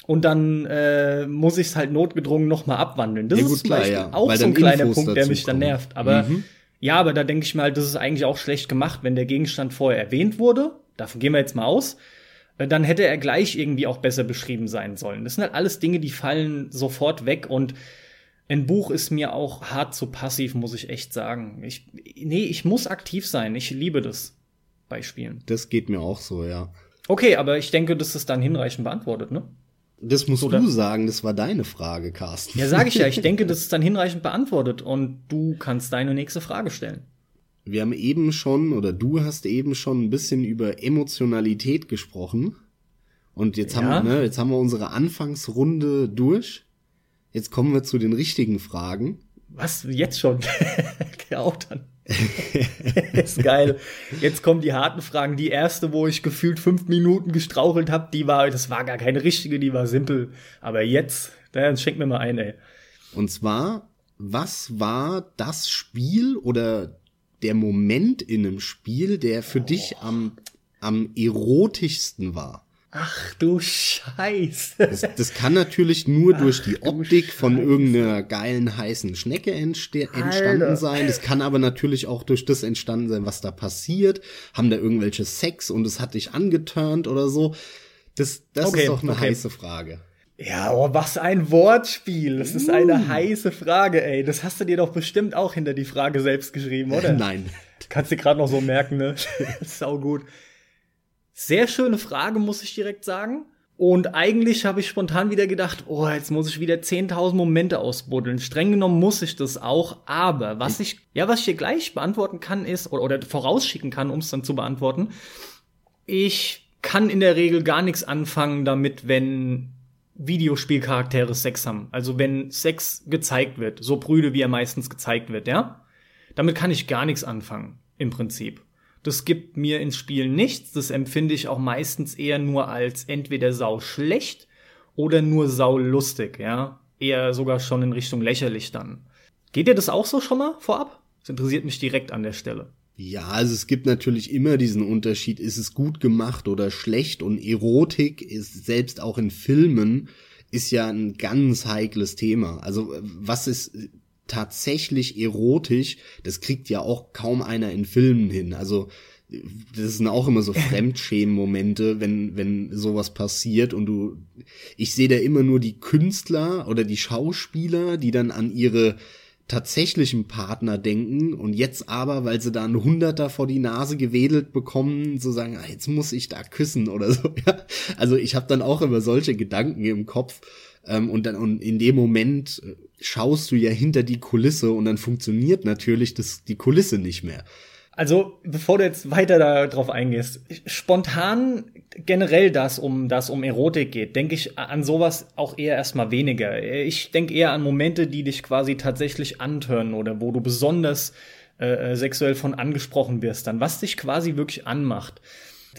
Und dann äh, muss ich es halt notgedrungen noch mal abwandeln. Das ja, ist klar, ja. auch Weil so ein kleiner Infos Punkt, der mich dann nervt. Aber mhm. ja, aber da denke ich mal, das ist eigentlich auch schlecht gemacht, wenn der Gegenstand vorher erwähnt wurde. Davon gehen wir jetzt mal aus äh, dann hätte er gleich irgendwie auch besser beschrieben sein sollen. Das sind halt alles Dinge, die fallen sofort weg und ein Buch ist mir auch hart zu passiv, muss ich echt sagen. Ich, nee, ich muss aktiv sein. Ich liebe das bei Spielen. Das geht mir auch so, ja. Okay, aber ich denke, das ist dann hinreichend beantwortet, ne? Das musst Oder? du sagen, das war deine Frage, Carsten. Ja, sage ich ja. Ich denke, *laughs* das ist dann hinreichend beantwortet und du kannst deine nächste Frage stellen. Wir haben eben schon, oder du hast eben schon ein bisschen über Emotionalität gesprochen. Und jetzt ja. haben wir, ne, jetzt haben wir unsere Anfangsrunde durch. Jetzt kommen wir zu den richtigen Fragen. Was? Jetzt schon? *laughs* ja, auch dann. *laughs* ist geil. Jetzt kommen die harten Fragen. Die erste, wo ich gefühlt fünf Minuten gestrauchelt habe, die war, das war gar keine richtige, die war simpel. Aber jetzt, dann schenk mir mal ein, ey. Und zwar, was war das Spiel oder der Moment in einem Spiel, der für oh. dich am, am erotischsten war? Ach du Scheiße. Das, das kann natürlich nur Ach, durch die Optik von irgendeiner geilen heißen Schnecke entstanden Alter. sein. Das kann aber natürlich auch durch das entstanden sein, was da passiert. Haben da irgendwelche Sex und es hat dich angeturnt oder so. Das, das okay, ist doch eine okay. heiße Frage. Ja, oh, was ein Wortspiel. Das ist eine uh. heiße Frage, ey. Das hast du dir doch bestimmt auch hinter die Frage selbst geschrieben, oder? *laughs* Nein. Kannst du gerade noch so merken, ne? *laughs* Sau gut. Sehr schöne Frage, muss ich direkt sagen. Und eigentlich habe ich spontan wieder gedacht, oh, jetzt muss ich wieder 10.000 Momente ausbuddeln. Streng genommen muss ich das auch, aber was ich, ja, was ich hier gleich beantworten kann ist, oder, oder vorausschicken kann, um es dann zu beantworten, ich kann in der Regel gar nichts anfangen damit, wenn Videospielcharaktere Sex haben. Also wenn Sex gezeigt wird, so brüde wie er meistens gezeigt wird, ja? Damit kann ich gar nichts anfangen, im Prinzip. Das gibt mir ins Spiel nichts. Das empfinde ich auch meistens eher nur als entweder sau schlecht oder nur sau lustig, ja. Eher sogar schon in Richtung lächerlich dann. Geht dir das auch so schon mal vorab? Das interessiert mich direkt an der Stelle. Ja, also es gibt natürlich immer diesen Unterschied, ist es gut gemacht oder schlecht und Erotik ist selbst auch in Filmen ist ja ein ganz heikles Thema. Also was ist tatsächlich erotisch, das kriegt ja auch kaum einer in Filmen hin. Also das sind auch immer so *laughs* Fremdschämen-Momente, wenn, wenn sowas passiert und du, ich sehe da immer nur die Künstler oder die Schauspieler, die dann an ihre tatsächlichen Partner denken und jetzt aber, weil sie da einen Hunderter vor die Nase gewedelt bekommen, so sagen, ah, jetzt muss ich da küssen oder so. *laughs* Ja? Also ich habe dann auch immer solche Gedanken im Kopf ähm, und dann und in dem Moment äh, schaust du ja hinter die Kulisse und dann funktioniert natürlich das, die Kulisse nicht mehr. Also, bevor du jetzt weiter darauf eingehst, spontan generell das um das um Erotik geht, denke ich an sowas auch eher erstmal weniger. Ich denke eher an Momente, die dich quasi tatsächlich antören oder wo du besonders äh, sexuell von angesprochen wirst, dann was dich quasi wirklich anmacht.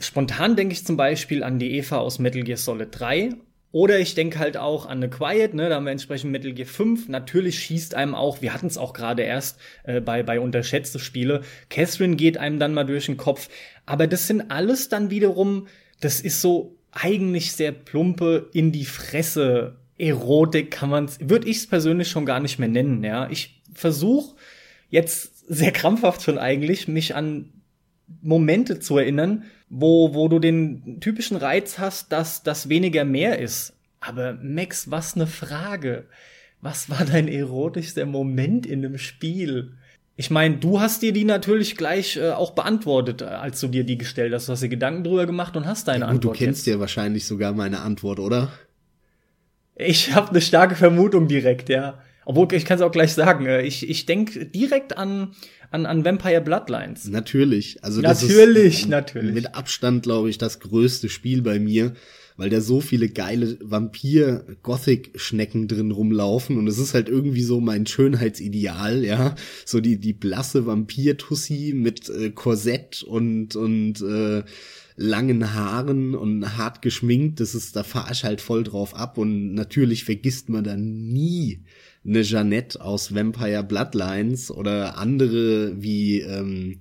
Spontan denke ich zum Beispiel an die Eva aus Metal Gear Solid 3 oder ich denke halt auch an The Quiet, ne, da haben wir entsprechend Metal Gear 5. Natürlich schießt einem auch, wir hatten es auch gerade erst äh, bei, bei unterschätzte Spiele, Catherine geht einem dann mal durch den Kopf. Aber das sind alles dann wiederum, das ist so eigentlich sehr plumpe in die Fresse Erotik kann man's, würde ich es persönlich schon gar nicht mehr nennen, ja. Ich versuche jetzt sehr krampfhaft schon eigentlich, mich an Momente zu erinnern, wo, wo du den typischen Reiz hast, dass das weniger mehr ist. Aber Max, was ne Frage. Was war dein erotischster Moment in dem Spiel? Ich meine, du hast dir die natürlich gleich äh, auch beantwortet, äh, als du dir die gestellt hast. Du hast dir Gedanken drüber gemacht und hast deine ja, gut, Antwort. Du kennst jetzt. ja wahrscheinlich sogar meine Antwort, oder? Ich habe eine starke Vermutung direkt, ja. Obwohl, ich kann es auch gleich sagen. Äh, ich, ich denke direkt an an, an Vampire Bloodlines. Natürlich. Also das natürlich, ist natürlich. Mit Abstand, glaube ich, das größte Spiel bei mir. weil da so viele geile Vampir-Gothic-Schnecken drin rumlaufen und es ist halt irgendwie so mein Schönheitsideal, ja. So die, die blasse Vampir-Tussi mit äh, Korsett und, und äh, langen Haaren und hart geschminkt, das ist, da fahr ich halt voll drauf ab und natürlich vergisst man dann nie eine Jeannette aus Vampire Bloodlines oder andere wie ähm,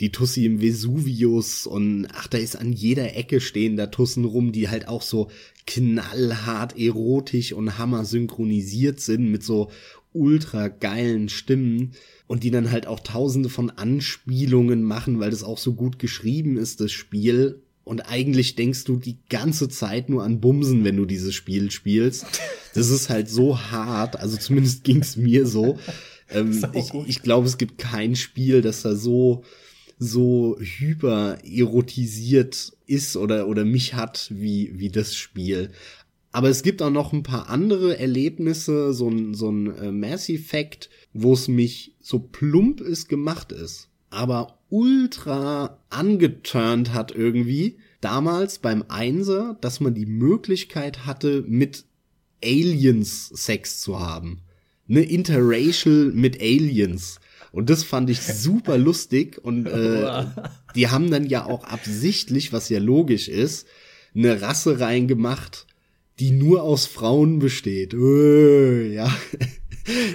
die Tussi im Vesuvius und ach, da ist an jeder Ecke stehen da Tussen rum, die halt auch so knallhart erotisch und hammer synchronisiert sind mit so ultra geilen Stimmen und die dann halt auch tausende von Anspielungen machen, weil das auch so gut geschrieben ist, das Spiel. Und eigentlich denkst du die ganze Zeit nur an Bumsen, wenn du dieses Spiel spielst. Das ist halt so hart, also zumindest ging's mir so. *laughs* Ähm, ich, ich glaube, es gibt kein Spiel, das da so so hyper erotisiert ist oder, oder mich hat wie, wie das Spiel. Aber es gibt auch noch ein paar andere Erlebnisse, so ein, so ein äh, Mass Effect, wo es mich so plump ist gemacht ist, aber ultra angeturnt hat irgendwie. Damals beim Einser, dass man die Möglichkeit hatte, mit Aliens Sex zu haben. Ne, interracial mit Aliens. Und das fand ich *laughs* super lustig. Und äh, die haben dann ja auch absichtlich, was ja logisch ist, eine Rasse reingemacht, die nur aus Frauen besteht. Äh, ja.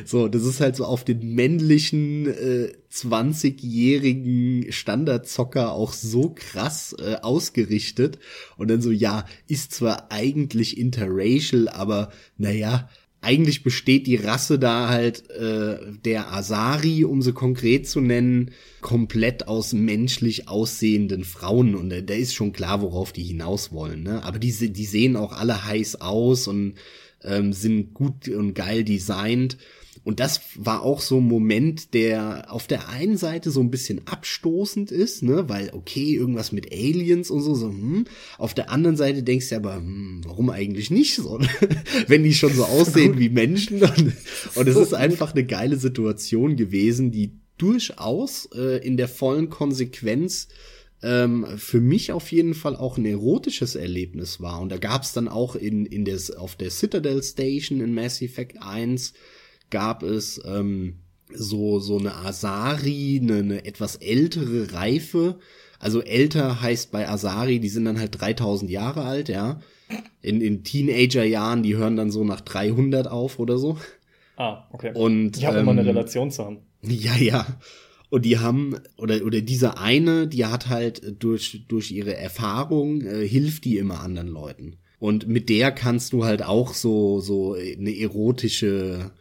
So, das ist halt so auf den männlichen äh, 20-jährigen Standardzocker auch so krass äh, ausgerichtet. Und dann so, ja, ist zwar eigentlich interracial, aber naja, eigentlich besteht die Rasse da halt äh, der Asari, um sie konkret zu nennen, komplett aus menschlich aussehenden Frauen und äh, da ist schon klar, worauf die hinaus wollen. Ne? Aber die, die sehen auch alle heiß aus und ähm, sind gut und geil designt. Und das war auch so ein Moment, der auf der einen Seite so ein bisschen abstoßend ist, ne, weil okay, irgendwas mit Aliens und so, so hm. auf der anderen Seite denkst du aber, hm, warum eigentlich nicht so, *laughs* wenn die schon so aussehen wie Menschen. Und, und es ist einfach eine geile Situation gewesen, die durchaus äh, in der vollen Konsequenz ähm, für mich auf jeden Fall auch ein erotisches Erlebnis war. Und da gab es dann auch in, in des, auf der Citadel Station in Mass Effect 1 gab es ähm, so, so eine Asari, eine, eine etwas ältere Reife. Also älter heißt bei Asari, die sind dann halt 3000 Jahre alt, ja. In, in Teenager-Jahren, die hören dann so nach 300 auf oder so. Ah, okay. Und, ich habe ähm, immer eine Relation zu haben. *laughs* Ja, ja. Und die haben, oder, oder diese eine, die hat halt durch, durch ihre Erfahrung, äh, hilft die immer anderen Leuten. Und mit der kannst du halt auch so, so eine erotische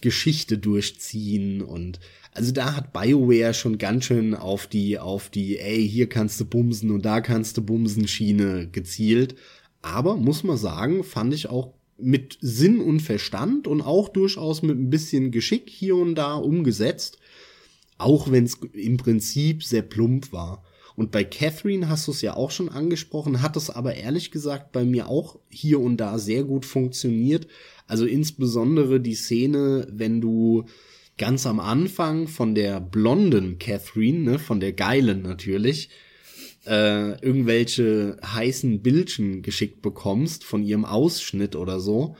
Geschichte durchziehen und also da hat BioWare schon ganz schön auf die, auf die, ey, hier kannst du bumsen und da kannst du bumsen Schiene gezielt. Aber muss man sagen, fand ich auch mit Sinn und Verstand und auch durchaus mit ein bisschen Geschick hier und da umgesetzt. Auch wenn es im Prinzip sehr plump war. Und bei Catherine hast du es ja auch schon angesprochen, hat es aber ehrlich gesagt bei mir auch hier und da sehr gut funktioniert. Also insbesondere die Szene, wenn du ganz am Anfang von der blonden Catherine, ne, von der geilen natürlich, äh, irgendwelche heißen Bildchen geschickt bekommst von ihrem Ausschnitt oder so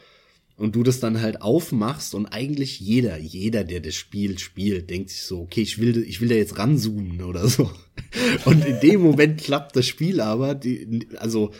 und du das dann halt aufmachst und eigentlich jeder, jeder, der das Spiel spielt, denkt sich so, okay, ich will, ich will da jetzt ranzoomen oder so. *laughs* Und in dem Moment klappt das Spiel aber, die, also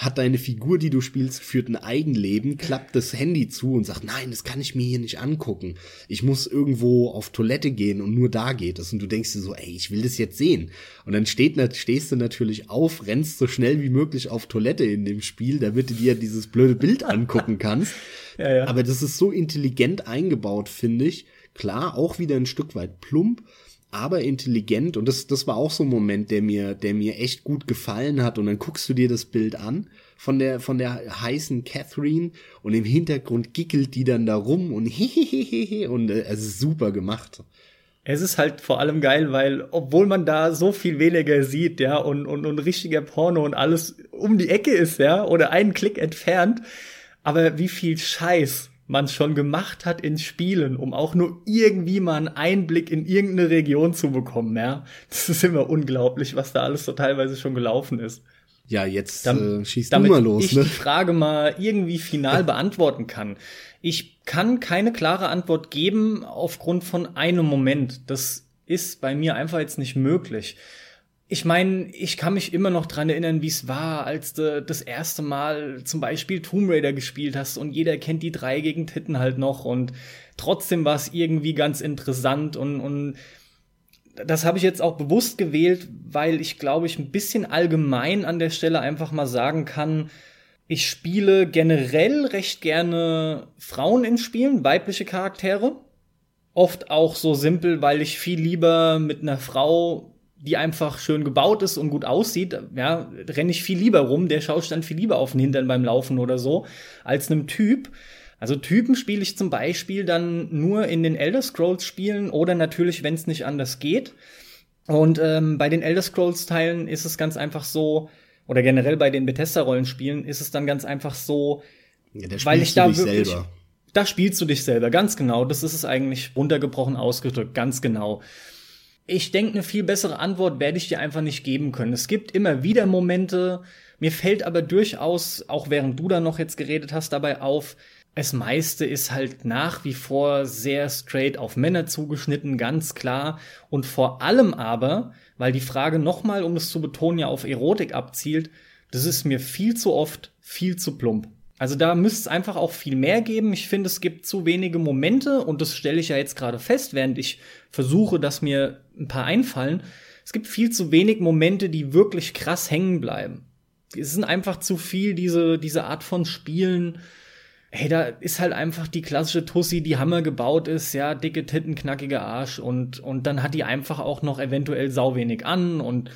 hat deine Figur, die du spielst, führt ein Eigenleben, klappt das Handy zu und sagt, nein, das kann ich mir hier nicht angucken. Ich muss irgendwo auf Toilette gehen und nur da geht es. Und du denkst dir so, ey, ich will das jetzt sehen. Und dann steht, stehst du natürlich auf, rennst so schnell wie möglich auf Toilette in dem Spiel, damit du dir dieses blöde Bild angucken kannst. Ja, ja. Aber das ist so intelligent eingebaut, finde ich. Klar, auch wieder ein Stück weit plump, aber intelligent und das, das war auch so ein Moment, der mir, der mir echt gut gefallen hat und dann guckst du dir das Bild an von der, von der heißen Catherine und im Hintergrund gickelt die dann da rum und *laughs* hehehehe und äh, es ist super gemacht. Es ist halt vor allem geil, weil obwohl man da so viel weniger sieht, ja, und, und, und richtiger Porno und alles um die Ecke ist, ja, oder einen Klick entfernt, aber wie viel Scheiß man schon gemacht hat in Spielen, um auch nur irgendwie mal einen Einblick in irgendeine Region zu bekommen, ja. Das ist immer unglaublich, was da alles so teilweise schon gelaufen ist. Ja, jetzt Dam äh, schießt damit du mal los. ich Ne? die Frage mal irgendwie final beantworten kann. Ich kann keine klare Antwort geben aufgrund von einem Moment. Das ist bei mir einfach jetzt nicht möglich. Ich meine, ich kann mich immer noch dran erinnern, wie es war, als du das erste Mal zum Beispiel Tomb Raider gespielt hast und jeder kennt die drei gegen Titten halt noch und trotzdem war es irgendwie ganz interessant und, und das habe ich jetzt auch bewusst gewählt, weil ich glaube ich ein bisschen allgemein an der Stelle einfach mal sagen kann, ich spiele generell recht gerne Frauen in Spielen, weibliche Charaktere. Oft auch so simpel, weil ich viel lieber mit einer Frau, die einfach schön gebaut ist und gut aussieht, ja, renne ich viel lieber rum, der schaut dann viel lieber auf den Hintern beim Laufen oder so, als einem Typ. Also Typen spiele ich zum Beispiel dann nur in den Elder Scrolls Spielen oder natürlich, wenn es nicht anders geht. Und ähm, bei den Elder Scrolls Teilen ist es ganz einfach so, oder generell bei den Bethesda Rollenspielen ist es dann ganz einfach so, Ja, weil ich da wirklich, selber. da spielst du dich selber, ganz genau. Das ist es eigentlich runtergebrochen ausgedrückt, ganz genau. Ich denke, eine viel bessere Antwort werde ich dir einfach nicht geben können. Es gibt immer wieder Momente. Mir fällt aber durchaus, auch während du da noch jetzt geredet hast, dabei auf, es meiste ist halt nach wie vor sehr straight auf Männer zugeschnitten, ganz klar. Und vor allem aber, weil die Frage nochmal, um es zu betonen, ja auf Erotik abzielt, das ist mir viel zu oft viel zu plump. Also da müsste es einfach auch viel mehr geben. Ich finde, es gibt zu wenige Momente und das stelle ich ja jetzt gerade fest, während ich versuche, dass mir ein paar einfallen. Es gibt viel zu wenig Momente, die wirklich krass hängen bleiben. Es sind einfach zu viel diese, diese Art von Spielen. Hey, da ist halt einfach die klassische Tussi, die Hammer gebaut ist, ja, dicke Titten, knackiger Arsch und, und dann hat die einfach auch noch eventuell sau wenig an und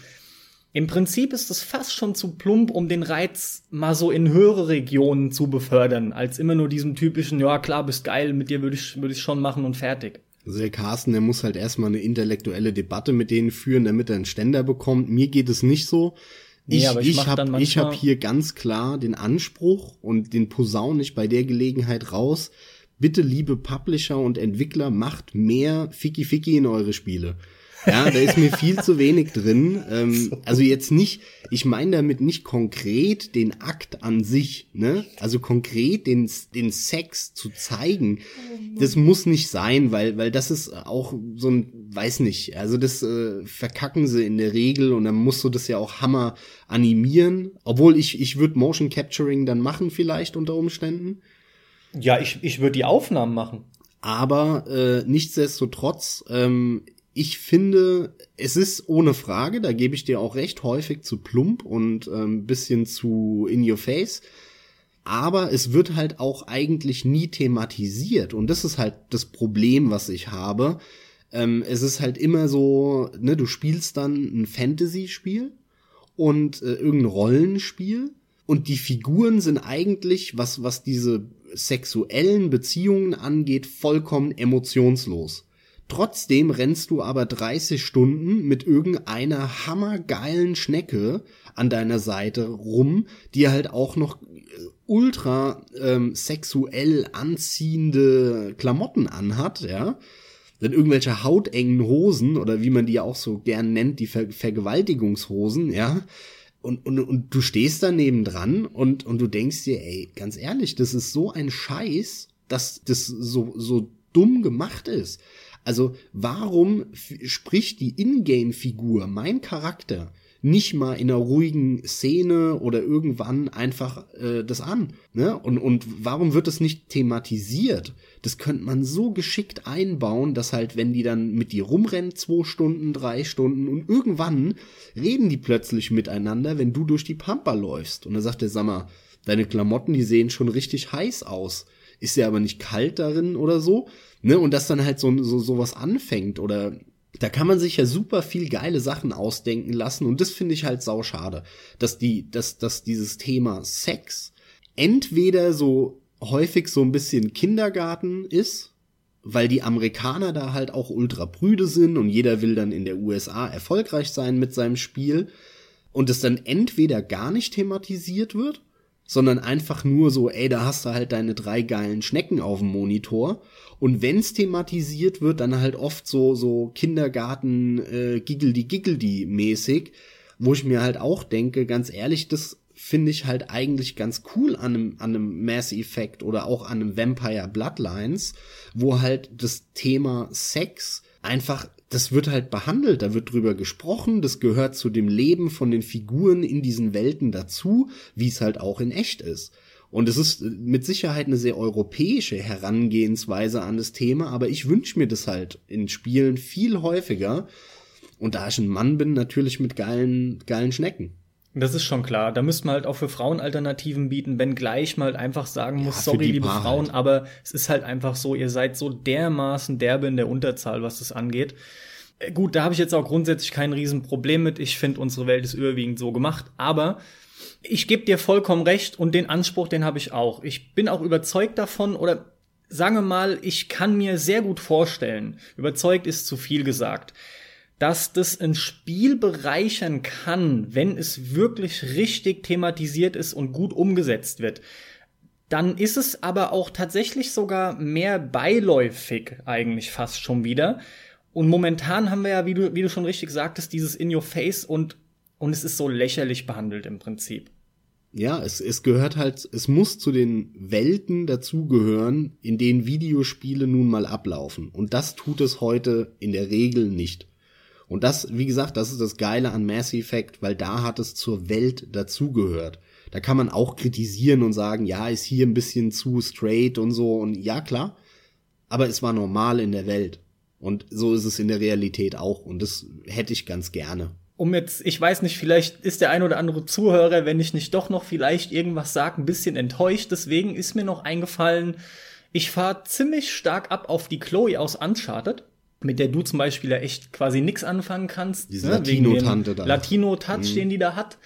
im Prinzip ist es fast schon zu plump, um den Reiz mal so in höhere Regionen zu befördern, als immer nur diesem typischen, ja klar, bist geil, mit dir würde ich, würde ich schon machen und fertig. Also der Carsten, der muss halt erstmal eine intellektuelle Debatte mit denen führen, damit er einen Ständer bekommt. Mir geht es nicht so. Nee, Ich, ich ich habe hab hier ganz klar den Anspruch und den posaune ich bei der Gelegenheit raus. Bitte, liebe Publisher und Entwickler, macht mehr Ficky Ficky in eure Spiele. Ja, da ist mir viel zu wenig drin. Ähm, also jetzt nicht, ich meine damit nicht konkret den Akt an sich, ne? Also konkret den, den Sex zu zeigen. Das muss nicht sein, weil, weil das ist auch so ein, weiß nicht, also das äh, verkacken sie in der Regel und dann musst du das ja auch Hammer animieren. Obwohl ich, ich würde Motion Capturing dann machen vielleicht unter Umständen. Ja, ich, ich würde die Aufnahmen machen. Aber äh, nichtsdestotrotz, ähm, ich finde, es ist ohne Frage, da gebe ich dir auch recht häufig zu plump und ein ähm, bisschen zu in your face. Aber es wird halt auch eigentlich nie thematisiert. Und das ist halt das Problem, was ich habe. Ähm, es ist halt immer so, ne, du spielst dann ein Fantasy-Spiel und äh, irgendein Rollenspiel. Und die Figuren sind eigentlich, was, was diese sexuellen Beziehungen angeht, vollkommen emotionslos. Trotzdem rennst du aber 30 Stunden mit irgendeiner hammergeilen Schnecke an deiner Seite rum, die halt auch noch äh, ultra ähm, sexuell anziehende Klamotten anhat, ja. Dann irgendwelche hautengen Hosen oder wie man die auch so gern nennt, die Ver Vergewaltigungshosen, ja. Und, und, und du stehst daneben dran und, und du denkst dir, ey, ganz ehrlich, das ist so ein Scheiß, dass das so, so dumm gemacht ist. Also warum spricht die Ingame-Figur, mein Charakter, nicht mal in einer ruhigen Szene oder irgendwann einfach äh, das an? Ne? Und, und warum wird das nicht thematisiert? Das könnte man so geschickt einbauen, dass halt, wenn die dann mit dir rumrennen, zwei Stunden, drei Stunden und irgendwann reden die plötzlich miteinander, wenn du durch die Pampa läufst. Und dann sagt der, sag mal, deine Klamotten, die sehen schon richtig heiß aus. Ist ja aber nicht kalt darin oder so? Ne? Und dass dann halt so, so, so was anfängt oder da kann man sich ja super viel geile Sachen ausdenken lassen und das finde ich halt sau schade, dass die, dass, dass dieses Thema Sex entweder so häufig so ein bisschen Kindergarten ist, weil die Amerikaner da halt auch ultra prüde sind und jeder will dann in der USA erfolgreich sein mit seinem Spiel und es dann entweder gar nicht thematisiert wird, sondern einfach nur so, ey, da hast du halt deine drei geilen Schnecken auf dem Monitor. Und wenn's thematisiert wird, dann halt oft so, so Kindergarten, äh, Giggledy Giggledy mäßig. wo ich mir halt auch denke, ganz ehrlich, das finde ich halt eigentlich ganz cool an einem, an einem Mass Effect oder auch an einem Vampire Bloodlines, wo halt das Thema Sex einfach, das wird halt behandelt, da wird drüber gesprochen, das gehört zu dem Leben von den Figuren in diesen Welten dazu, wie es halt auch in echt ist. Und es ist mit Sicherheit eine sehr europäische Herangehensweise an das Thema, aber ich wünsche mir das halt in Spielen viel häufiger. Und da ich ein Mann bin, natürlich mit geilen, geilen Schnecken. Das ist schon klar. Da müsste man halt auch für Frauen Alternativen bieten, wenn gleich mal halt einfach sagen muss, ja, sorry, liebe Paar Frauen, aber es ist halt einfach so, ihr seid so dermaßen derbe in der Unterzahl, was das angeht. Äh, gut, da habe ich jetzt auch grundsätzlich kein Riesenproblem mit. Ich finde, unsere Welt ist überwiegend so gemacht, aber ich gebe dir vollkommen recht und den Anspruch, den habe ich auch. Ich bin auch überzeugt davon oder sagen wir mal, ich kann mir sehr gut vorstellen, überzeugt ist zu viel gesagt, dass das ein Spiel bereichern kann, wenn es wirklich richtig thematisiert ist und gut umgesetzt wird. Dann ist es aber auch tatsächlich sogar mehr beiläufig eigentlich fast schon wieder. Und momentan haben wir ja, wie du, wie du schon richtig sagtest, dieses In Your Face und, und es ist so lächerlich behandelt im Prinzip. Ja, es, es gehört halt, es muss zu den Welten dazugehören, in denen Videospiele nun mal ablaufen. Und das tut es heute in der Regel nicht. Und das, wie gesagt, das ist das Geile an Mass Effect, weil da hat es zur Welt dazugehört. Da kann man auch kritisieren und sagen, ja, ist hier ein bisschen zu straight und so und ja, klar. Aber es war normal in der Welt. Und so ist es in der Realität auch. Und das hätte ich ganz gerne. Um jetzt, ich weiß nicht, vielleicht ist der ein oder andere Zuhörer, wenn ich nicht doch noch vielleicht irgendwas sage, ein bisschen enttäuscht. Deswegen ist mir noch eingefallen, ich fahre ziemlich stark ab auf die Chloe aus Uncharted mit der du zum Beispiel ja echt quasi nix anfangen kannst. Diese ne? Latino-Tante da. Latino-Touch, mhm. den die da hat.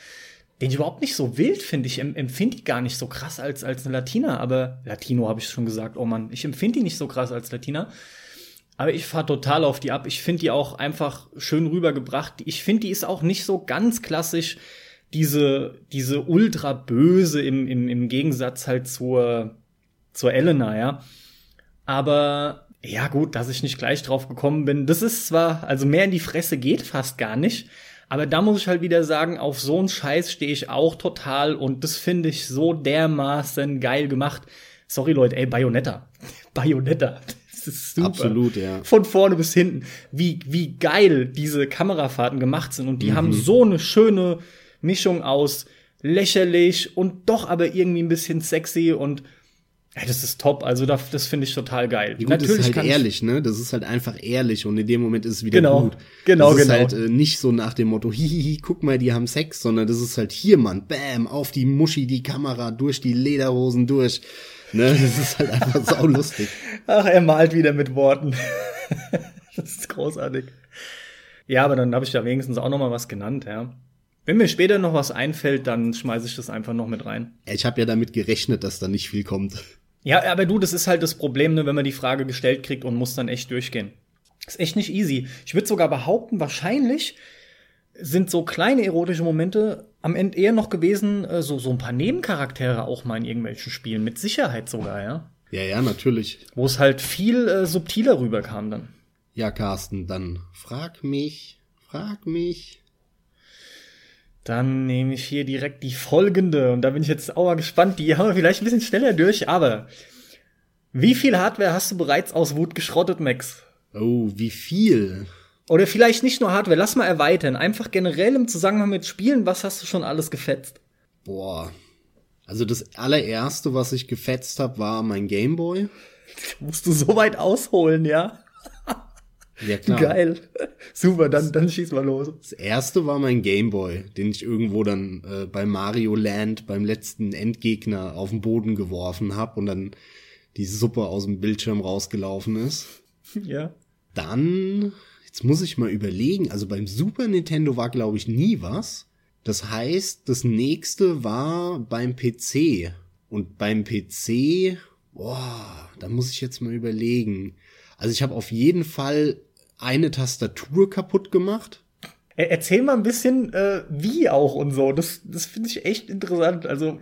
Den ich überhaupt nicht so wild finde. Ich empfinde die gar nicht so krass als, als eine Latina, aber Latino habe ich schon gesagt, oh Mann, ich empfinde die nicht so krass als Latina. Aber ich fahr total auf die ab. Ich finde die auch einfach schön rübergebracht. Ich finde, die ist auch nicht so ganz klassisch diese, diese ultra böse im, im, im Gegensatz halt zur, zur Elena, ja. Aber ja, gut, dass ich nicht gleich drauf gekommen bin. Das ist zwar, also mehr in die Fresse geht fast gar nicht. Aber da muss ich halt wieder sagen, auf so einen Scheiß stehe ich auch total und das finde ich so dermaßen geil gemacht. Sorry Leute, ey, Bayonetta. *laughs* Bayonetta. Das ist super. Absolut, ja. Von vorne bis hinten. Wie, wie geil diese Kamerafahrten gemacht sind und die mhm. haben so eine schöne Mischung aus lächerlich und doch aber irgendwie ein bisschen sexy und ja, das ist top. Also das, das finde ich total geil. Gut, Natürlich ist halt ehrlich, ne? Das ist halt einfach ehrlich und in dem Moment ist es wieder genau, gut. Genau, das ist halt äh, nicht so nach dem Motto, hihihi, guck mal, die haben Sex, sondern das ist halt hier, Mann, bam, auf die Muschi, die Kamera, durch die Lederhosen durch. Ne? Das ist halt einfach sau lustig. Ach, er malt wieder mit Worten. *laughs* das ist großartig. Ja, aber dann habe ich da wenigstens auch noch mal was genannt, ja. Wenn mir später noch was einfällt, dann schmeiße ich das einfach noch mit rein. Ich habe ja damit gerechnet, dass da nicht viel kommt. Ja, aber du, das ist halt das Problem, ne, wenn man die Frage gestellt kriegt und muss dann echt durchgehen. Ist echt nicht easy. Ich würde sogar behaupten, wahrscheinlich sind so kleine erotische Momente am Ende eher noch gewesen, äh, so, so ein paar Nebencharaktere auch mal in irgendwelchen Spielen. Mit Sicherheit sogar, ja. Ja, ja, natürlich. Wo es halt viel äh, subtiler rüberkam dann. Ja, Carsten, dann frag mich, frag mich. Dann nehme ich hier direkt die folgende und da bin ich jetzt auch mal gespannt. Die haben wir vielleicht ein bisschen schneller durch, aber wie viel Hardware hast du bereits aus Wut geschrottet, Max? Oh, wie viel? Oder vielleicht nicht nur Hardware, lass mal erweitern. Einfach generell im Zusammenhang mit Spielen, was hast du schon alles gefetzt? Boah. Also das allererste, was ich gefetzt habe, war mein Gameboy. *laughs* Musst du so weit ausholen, ja? Ja, klar. Geil. Super, dann, dann schieß mal los. Das erste war mein Gameboy, den ich irgendwo dann äh, bei Mario Land beim letzten Endgegner auf den Boden geworfen habe und dann die Suppe aus dem Bildschirm rausgelaufen ist. Ja. Dann, jetzt muss ich mal überlegen, also beim Super Nintendo war, glaube ich, nie was. Das heißt, das nächste war beim PC. Und beim PC, boah, da muss ich jetzt mal überlegen. Also ich habe auf jeden Fall eine Tastatur kaputt gemacht. Erzähl mal ein bisschen, äh, wie auch und so. Das, das finde ich echt interessant. Also,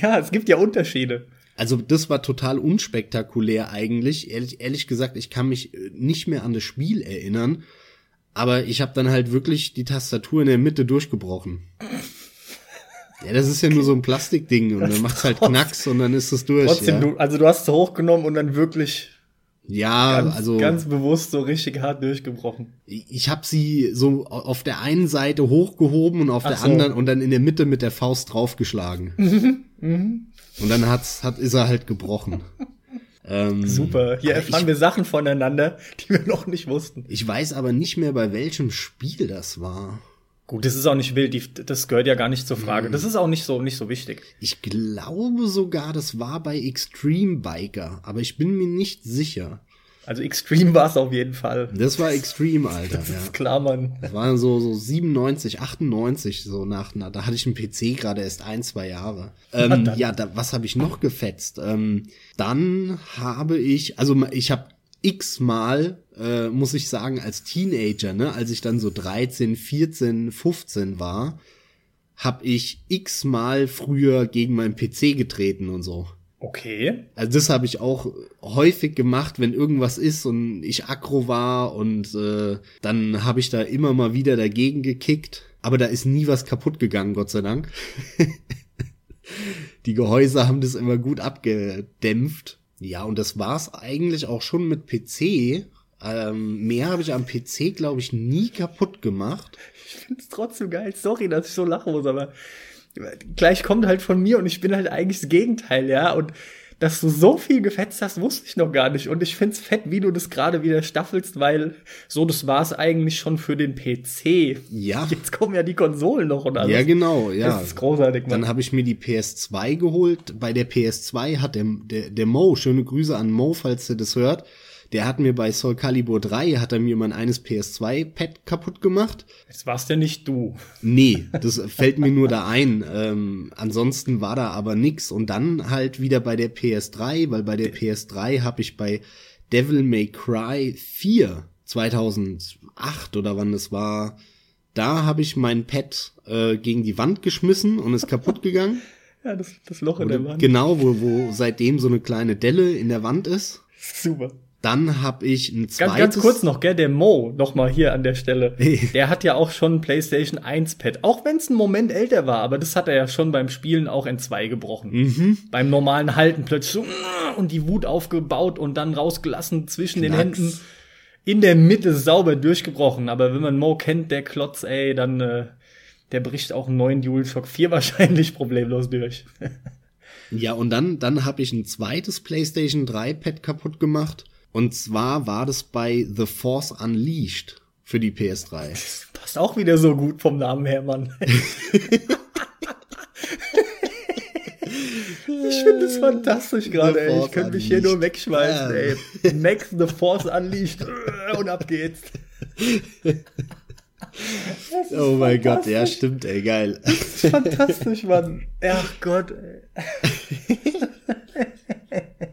ja, es gibt ja Unterschiede. Also, das war total unspektakulär eigentlich. Ehrlich, ehrlich gesagt, ich kann mich äh, nicht mehr an das Spiel erinnern. aber ich habe dann halt wirklich die Tastatur in der Mitte durchgebrochen. Ja, das ist ja nur so ein Plastikding und dann macht's halt Knacks und dann ist es durch. Trotzdem, ja. du, also du hast es hochgenommen und dann wirklich Ja, ganz, also ganz bewusst so richtig hart durchgebrochen. ich habe sie so auf der einen Seite hochgehoben und auf Ach der so. anderen und dann in der Mitte mit der Faust draufgeschlagen. *laughs* Mhm, und dann hat's, hat, ist er halt gebrochen. *laughs* ähm, Super. Hier erfahren ich, wir Sachen voneinander, die wir noch nicht wussten. ich weiß aber nicht mehr, bei welchem Spiel das war. Gut, das ist auch nicht wild, die, das gehört ja gar nicht zur Frage. Mhm. Das ist auch nicht so, nicht so wichtig. Ich glaube sogar, das war bei Extreme Biker, aber ich bin mir nicht sicher. Also Extreme war es auf jeden Fall. Das war Extreme, *laughs* Alter. Das ja. ist klar, Mann. Das war so, so 97, 98, so nach, na, da hatte ich einen PC gerade erst ein, zwei Jahre. Ähm, ja, da, was habe ich noch gefetzt? Ähm, dann habe ich, also ich habe x-mal, äh, muss ich sagen, als Teenager, ne, als ich dann so 13, 14, 15 war, habe ich x-mal früher gegen meinen PC getreten und so. Okay. Also das habe ich auch häufig gemacht, wenn irgendwas ist und ich aggro war und äh, dann habe ich da immer mal wieder dagegen gekickt. Aber da ist nie was kaputt gegangen, Gott sei Dank. *laughs* Die Gehäuse haben das immer gut abgedämpft. Ja, und das war's eigentlich auch schon mit PC. Ähm, mehr habe ich am PC, glaube ich, nie kaputt gemacht. Ich finde es trotzdem geil. Sorry, dass ich so lachen muss, aber gleich kommt halt von mir und ich bin halt eigentlich das Gegenteil, ja. Und dass du so viel gefetzt hast, wusste ich noch gar nicht. Und ich find's fett, wie du das gerade wieder staffelst, weil so, das war's eigentlich schon für den PC. Ja. Jetzt kommen ja die Konsolen noch und alles. Ja, genau, ja. Das ist großartig, Mann. Dann habe ich mir die PS2 geholt. Bei der PS2 hat der, der, der Mo, schöne Grüße an Mo, falls ihr das hört, der hat mir bei Soul Calibur 3, hat er mir mein eines PS2-Pad kaputt gemacht. Jetzt warst ja nicht du. Nee, das *laughs* fällt mir nur da ein. Ähm, ansonsten war da aber nix. Und dann halt wieder bei der PS3, weil bei der PS3 habe ich bei Devil May Cry 4 2008 oder wann das war, da habe ich mein Pad äh, gegen die Wand geschmissen und ist kaputt *laughs* gegangen. Ja, das, das Loch in der Wand. Genau, wo, wo seitdem so eine kleine Delle in der Wand ist. Super. Dann habe ich ein Ganz, zweites. ganz kurz noch, gell, der Mo, noch mal hier an der Stelle. Der hat ja auch schon ein PlayStation 1 Pad. Auch wenn es einen Moment älter war, aber das hat er ja schon beim Spielen auch in zwei gebrochen. Mhm. Beim normalen Halten plötzlich so und die Wut aufgebaut und dann rausgelassen zwischen den Knacks. Händen. In der Mitte sauber durchgebrochen. Aber wenn man Mo kennt, der Klotz, ey, dann äh, der bricht auch einen neuen DualShock 4 *laughs* wahrscheinlich problemlos durch. Ja, und dann, dann habe ich ein zweites PlayStation 3 Pad kaputt gemacht. Und zwar war das bei The Force Unleashed für die PS3. *laughs* Passt auch wieder so gut vom Namen her, Mann. *laughs* Ich finde es fantastisch gerade, ey. Ich könnte mich hier nur wegschmeißen, ey. Max the Force Unleashed. *laughs* Und ab geht's. Das Oh mein Gott, ja, stimmt, ey, geil. Das ist fantastisch, Mann. Ach Gott, ey.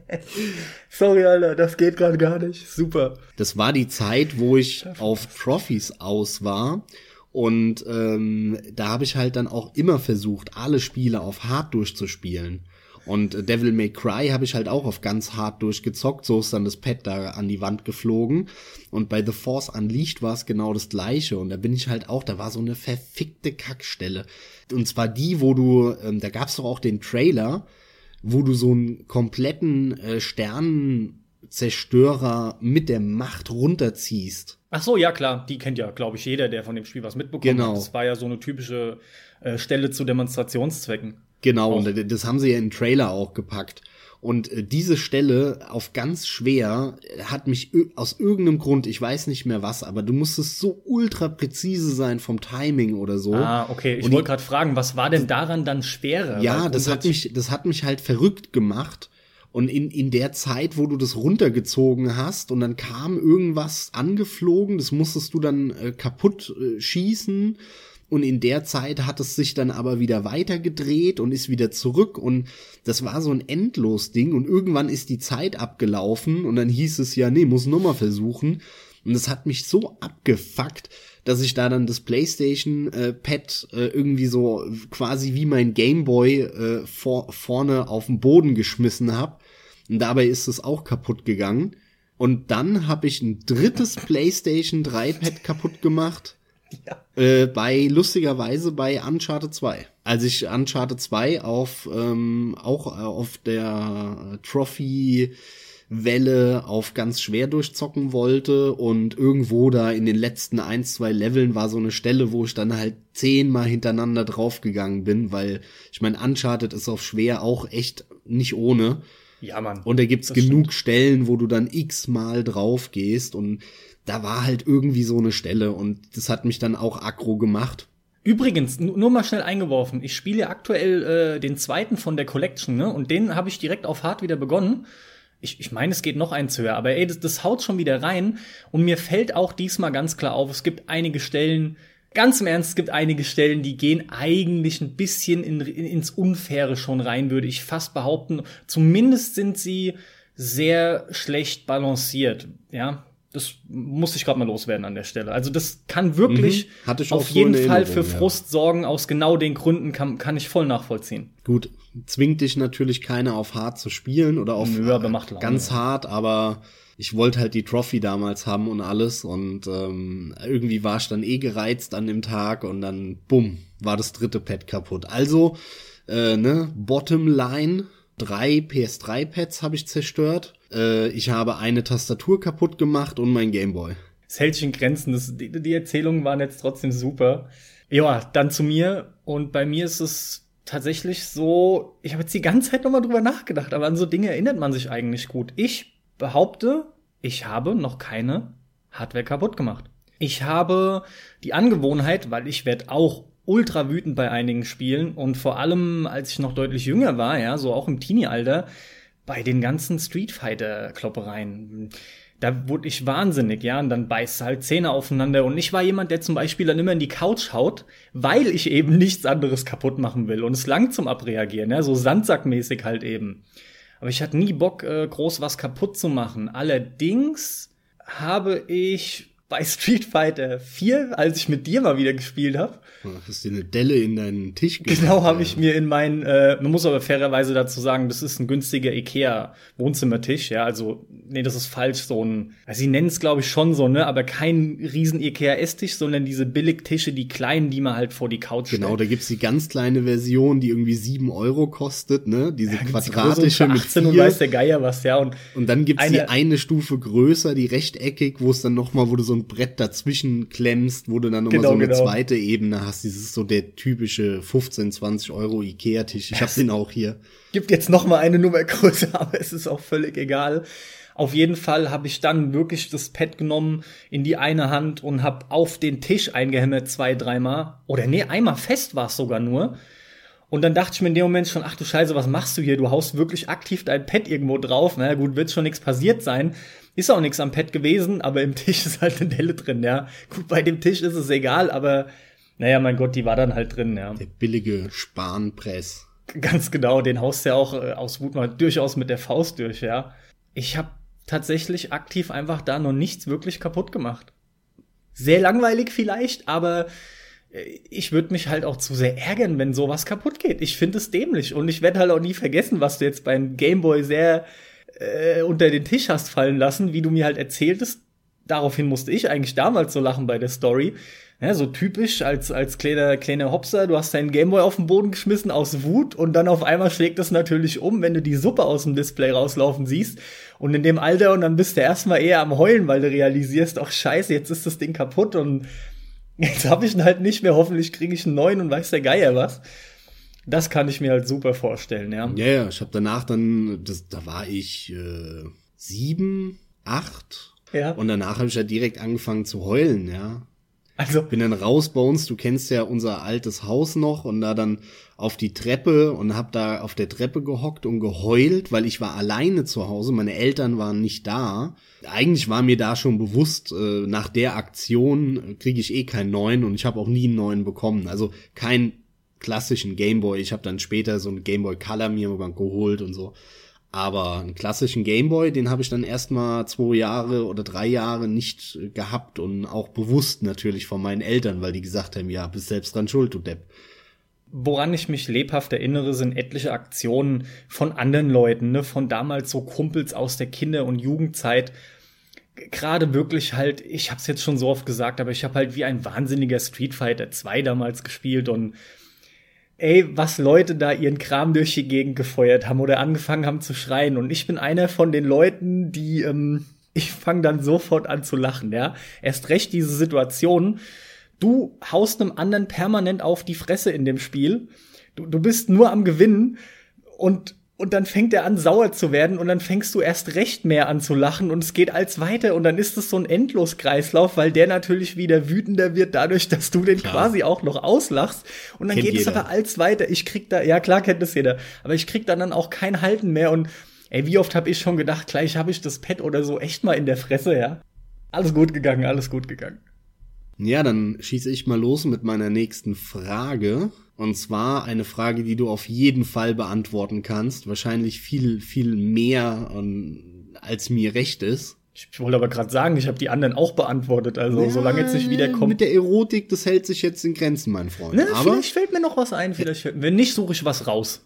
*laughs* Sorry, Alter, das geht gerade gar nicht. Super. Das war die Zeit, wo ich auf Trophies aus war. Und ähm, da habe ich halt dann auch immer versucht, alle Spiele auf Hard durchzuspielen. Und äh, Devil May Cry habe ich halt auch auf ganz hart durchgezockt. So ist dann das Pad da an die Wand geflogen. Und bei The Force Unleashed war es genau das gleiche. Und da bin ich halt auch, da war so eine verfickte Kackstelle. Und zwar die, wo du, ähm, da gab's doch auch den Trailer, wo du so einen kompletten äh, Sternenzerstörer mit der Macht runterziehst. Ach so, ja klar, die kennt ja, glaube ich, jeder, der von dem Spiel was mitbekommen Genau. hat. Das war ja so eine typische äh, Stelle zu Demonstrationszwecken. Genau, Auch. und das haben sie ja in den Trailer auch gepackt. Und äh, diese Stelle auf ganz schwer hat mich aus irgendeinem Grund, ich weiß nicht mehr was, aber du musstest so ultra präzise sein vom Timing oder so. Ah, okay. Ich wollte gerade fragen, was war denn daran dann schwerer? Ja, Weil das hat mich, das hat mich halt verrückt gemacht. Und in, in der Zeit, wo du das runtergezogen hast und dann kam irgendwas angeflogen, das musstest du dann äh, kaputt äh, schießen. Und in der Zeit hat es sich dann aber wieder weitergedreht und ist wieder zurück. Und das war so ein Endlos-Ding. Und irgendwann ist die Zeit abgelaufen und dann hieß es ja, nee, muss nochmal versuchen. Und das hat mich so abgefuckt, dass ich da dann das PlayStation äh, Pad äh, irgendwie so quasi wie mein Gameboy äh, vor, vorne auf den Boden geschmissen hab. Und dabei ist es auch kaputt gegangen. Und dann habe ich ein drittes PlayStation 3 Pad kaputt gemacht. Ja. Äh, bei lustigerweise bei Uncharted 2. Als ich Uncharted 2 auf ähm, auch auf der Trophy Welle auf ganz schwer durchzocken wollte und irgendwo da in den letzten ein, zwei Leveln war so eine Stelle, wo ich dann halt zehnmal hintereinander draufgegangen bin, weil ich meine, Uncharted ist auf schwer auch echt nicht ohne. Ja, Mann. Und da gibt's genug stimmt. Stellen, wo du dann x-mal drauf gehst und da war halt irgendwie so eine Stelle und das hat mich dann auch aggro gemacht. Übrigens, nur mal schnell eingeworfen, ich spiele aktuell äh, den zweiten von der Collection, ne? Und den habe ich direkt auf Hard wieder begonnen ich, ich meine, es geht noch eins höher, aber ey, das, das haut schon wieder rein. Und mir fällt auch diesmal ganz klar auf, es gibt einige Stellen, ganz im Ernst, es gibt einige Stellen, die gehen eigentlich ein bisschen in, in, ins Unfaire schon rein, würde ich fast behaupten. Zumindest sind sie sehr schlecht balanciert, ja. Das muss ich gerade mal loswerden an der Stelle. Also das kann wirklich mhm. auf so jeden Fall für Frust ja. sorgen. Aus genau den Gründen kann, kann ich voll nachvollziehen. Gut, zwingt dich natürlich keiner auf hart zu spielen oder auf Nö, macht ganz hart, aber ich wollte halt die Trophy damals haben und alles und ähm, irgendwie war ich dann eh gereizt an dem Tag und dann bumm war das dritte Pad kaputt. Also äh, ne Bottom Line drei PS3 Pads habe ich zerstört äh, ich habe eine Tastatur kaputt gemacht und mein Gameboy. Es hält sich in Grenzen. Das, die, die Erzählungen waren jetzt trotzdem super. Ja, dann zu mir. Und bei mir ist es tatsächlich so, ich habe jetzt die ganze Zeit nochmal drüber nachgedacht, aber an so Dinge erinnert man sich eigentlich gut. Ich behaupte, ich habe noch keine Hardware kaputt gemacht. Ich habe die Angewohnheit, weil ich werde auch ultra wütend bei einigen Spielen und vor allem, als ich noch deutlich jünger war, ja, so auch im Teenie-Alter, bei den ganzen Street Fighter Kloppereien. Da wurde ich wahnsinnig, ja, und dann beißt halt Zähne aufeinander. Und ich war jemand, der zum Beispiel dann immer in die Couch haut, weil ich eben nichts anderes kaputt machen will. Und es langt zum Abreagieren, ja, so Sandsackmäßig halt eben. Aber ich hatte nie Bock, äh, groß was kaputt zu machen. Allerdings habe ich bei Street Fighter 4, als ich mit dir mal wieder gespielt habe, Hast du eine Delle in deinen Tisch gemacht? *laughs* Genau, habe ich mir in meinen, äh, man muss aber fairerweise dazu sagen, das ist ein günstiger Ikea Wohnzimmertisch, ja, also nee, das ist falsch, so ein, also sie nennen es glaube ich schon so, ne, aber kein riesen Ikea Esstisch, sondern diese Billigtische, die kleinen, die man halt vor die Couch Genau, stellt. da gibt's die ganz kleine Version, die irgendwie sieben Euro kostet, ne, diese ja, quadratische mit 18 vier. und weiß der Geier was, ja, und und dann gibt's eine, die eine Stufe größer, die rechteckig, wo es dann noch mal, wo du so ein Brett dazwischen klemmst, wo du dann noch genau, so eine genau. zweite Ebene hast. Dieses so der typische 15, 20 Euro Ikea-Tisch. Ich habe *laughs* den auch hier. Gibt jetzt noch mal eine Nummer größer, *laughs* aber es ist auch völlig egal. Auf jeden Fall habe ich dann wirklich das Pad genommen in die eine Hand und habe auf den Tisch eingehämmert zwei, dreimal. Oder nee, einmal fest war es sogar nur. Und dann dachte ich mir in dem Moment schon, ach du Scheiße, was machst du hier? Du haust wirklich aktiv dein Pad irgendwo drauf. Na gut, wird schon nichts passiert sein. Ist auch nichts am Pad gewesen, aber im *laughs* Tisch ist halt eine Delle drin, ja. Gut, bei dem Tisch ist es egal, aber naja, mein Gott, die war dann halt drin, ja. Der billige Spanpress. Ganz genau, den haust du ja auch äh, aus Wut mal durchaus mit der Faust durch, ja. Ich habe tatsächlich aktiv einfach da noch nichts wirklich kaputt gemacht. Sehr langweilig vielleicht, aber ich würde mich halt auch zu sehr ärgern, wenn sowas kaputt geht. Ich finde es dämlich und ich werde halt auch nie vergessen, was du jetzt beim Gameboy sehr äh, unter den Tisch hast fallen lassen, wie du mir halt erzähltest. Daraufhin musste ich eigentlich damals so lachen bei der Story, ja, so typisch als, als kleiner, kleiner Hopser, du hast deinen Gameboy auf den Boden geschmissen aus Wut und dann auf einmal schlägt das natürlich um, wenn du die Suppe aus dem Display rauslaufen siehst. Und in dem Alter und dann bist du erstmal eher am Heulen, weil du realisierst, ach scheiße, jetzt ist das Ding kaputt und jetzt habe ich ihn halt nicht mehr, hoffentlich kriege ich einen neuen und weiß der Geier was. Das kann ich mir halt super vorstellen, ja. Ja, ja, ich habe danach dann, das, da war ich äh, sieben, acht. Ja. Und danach habe ich ja direkt angefangen zu heulen, ja. Also bin dann raus bei uns, du kennst ja unser altes Haus noch und da dann auf die Treppe und hab da auf der Treppe gehockt und geheult, weil ich war alleine zu Hause, meine Eltern waren nicht da. Eigentlich war mir da schon bewusst, äh, nach der Aktion kriege ich eh keinen neuen und ich habe auch nie einen neuen bekommen. Also keinen klassischen Gameboy. Ich habe dann später so einen Gameboy Color mir geholt und so. Aber einen klassischen Gameboy, den habe ich dann erstmal zwei Jahre oder drei Jahre nicht gehabt und auch bewusst natürlich von meinen Eltern, weil die gesagt haben, ja, bist selbst dran schuld, du Depp. Woran ich mich lebhaft erinnere, sind etliche Aktionen von anderen Leuten, ne, von damals so Kumpels aus der Kinder- und Jugendzeit, gerade wirklich halt, ich habe es jetzt schon so oft gesagt, aber ich habe halt wie ein wahnsinniger Street Fighter 2 damals gespielt und ey, was Leute da ihren Kram durch die Gegend gefeuert haben oder angefangen haben zu schreien. Und ich bin einer von den Leuten, die, ähm, ich fange dann sofort an zu lachen, ja. Erst recht diese Situation. Du haust einem anderen permanent auf die Fresse in dem Spiel. Du, du bist nur am Gewinnen und und dann fängt er an, sauer zu werden und dann fängst du erst recht mehr an zu lachen und es geht als weiter und dann ist es so ein Endloskreislauf, weil der natürlich wieder wütender wird dadurch, dass du den klar. quasi auch noch auslachst und dann kennt geht jeder. es aber als weiter. Ich krieg da, ja klar kennt das jeder, aber ich krieg dann dann auch kein Halten mehr und ey, wie oft habe ich schon gedacht, gleich habe ich das Pad oder so echt mal in der Fresse, ja. Alles gut gegangen, alles gut gegangen. Ja, dann schieße ich mal los mit meiner nächsten Frage. Und zwar eine Frage, die du auf jeden Fall beantworten kannst. Wahrscheinlich viel, viel mehr, um, als mir recht ist. Ich wollte aber gerade sagen, ich habe die anderen auch beantwortet. Also ja, solange jetzt nicht wiederkommt. Mit der Erotik, das hält sich jetzt in Grenzen, mein Freund. Ne, aber vielleicht fällt mir noch was ein. Vielleicht fällt, wenn nicht, suche ich was raus.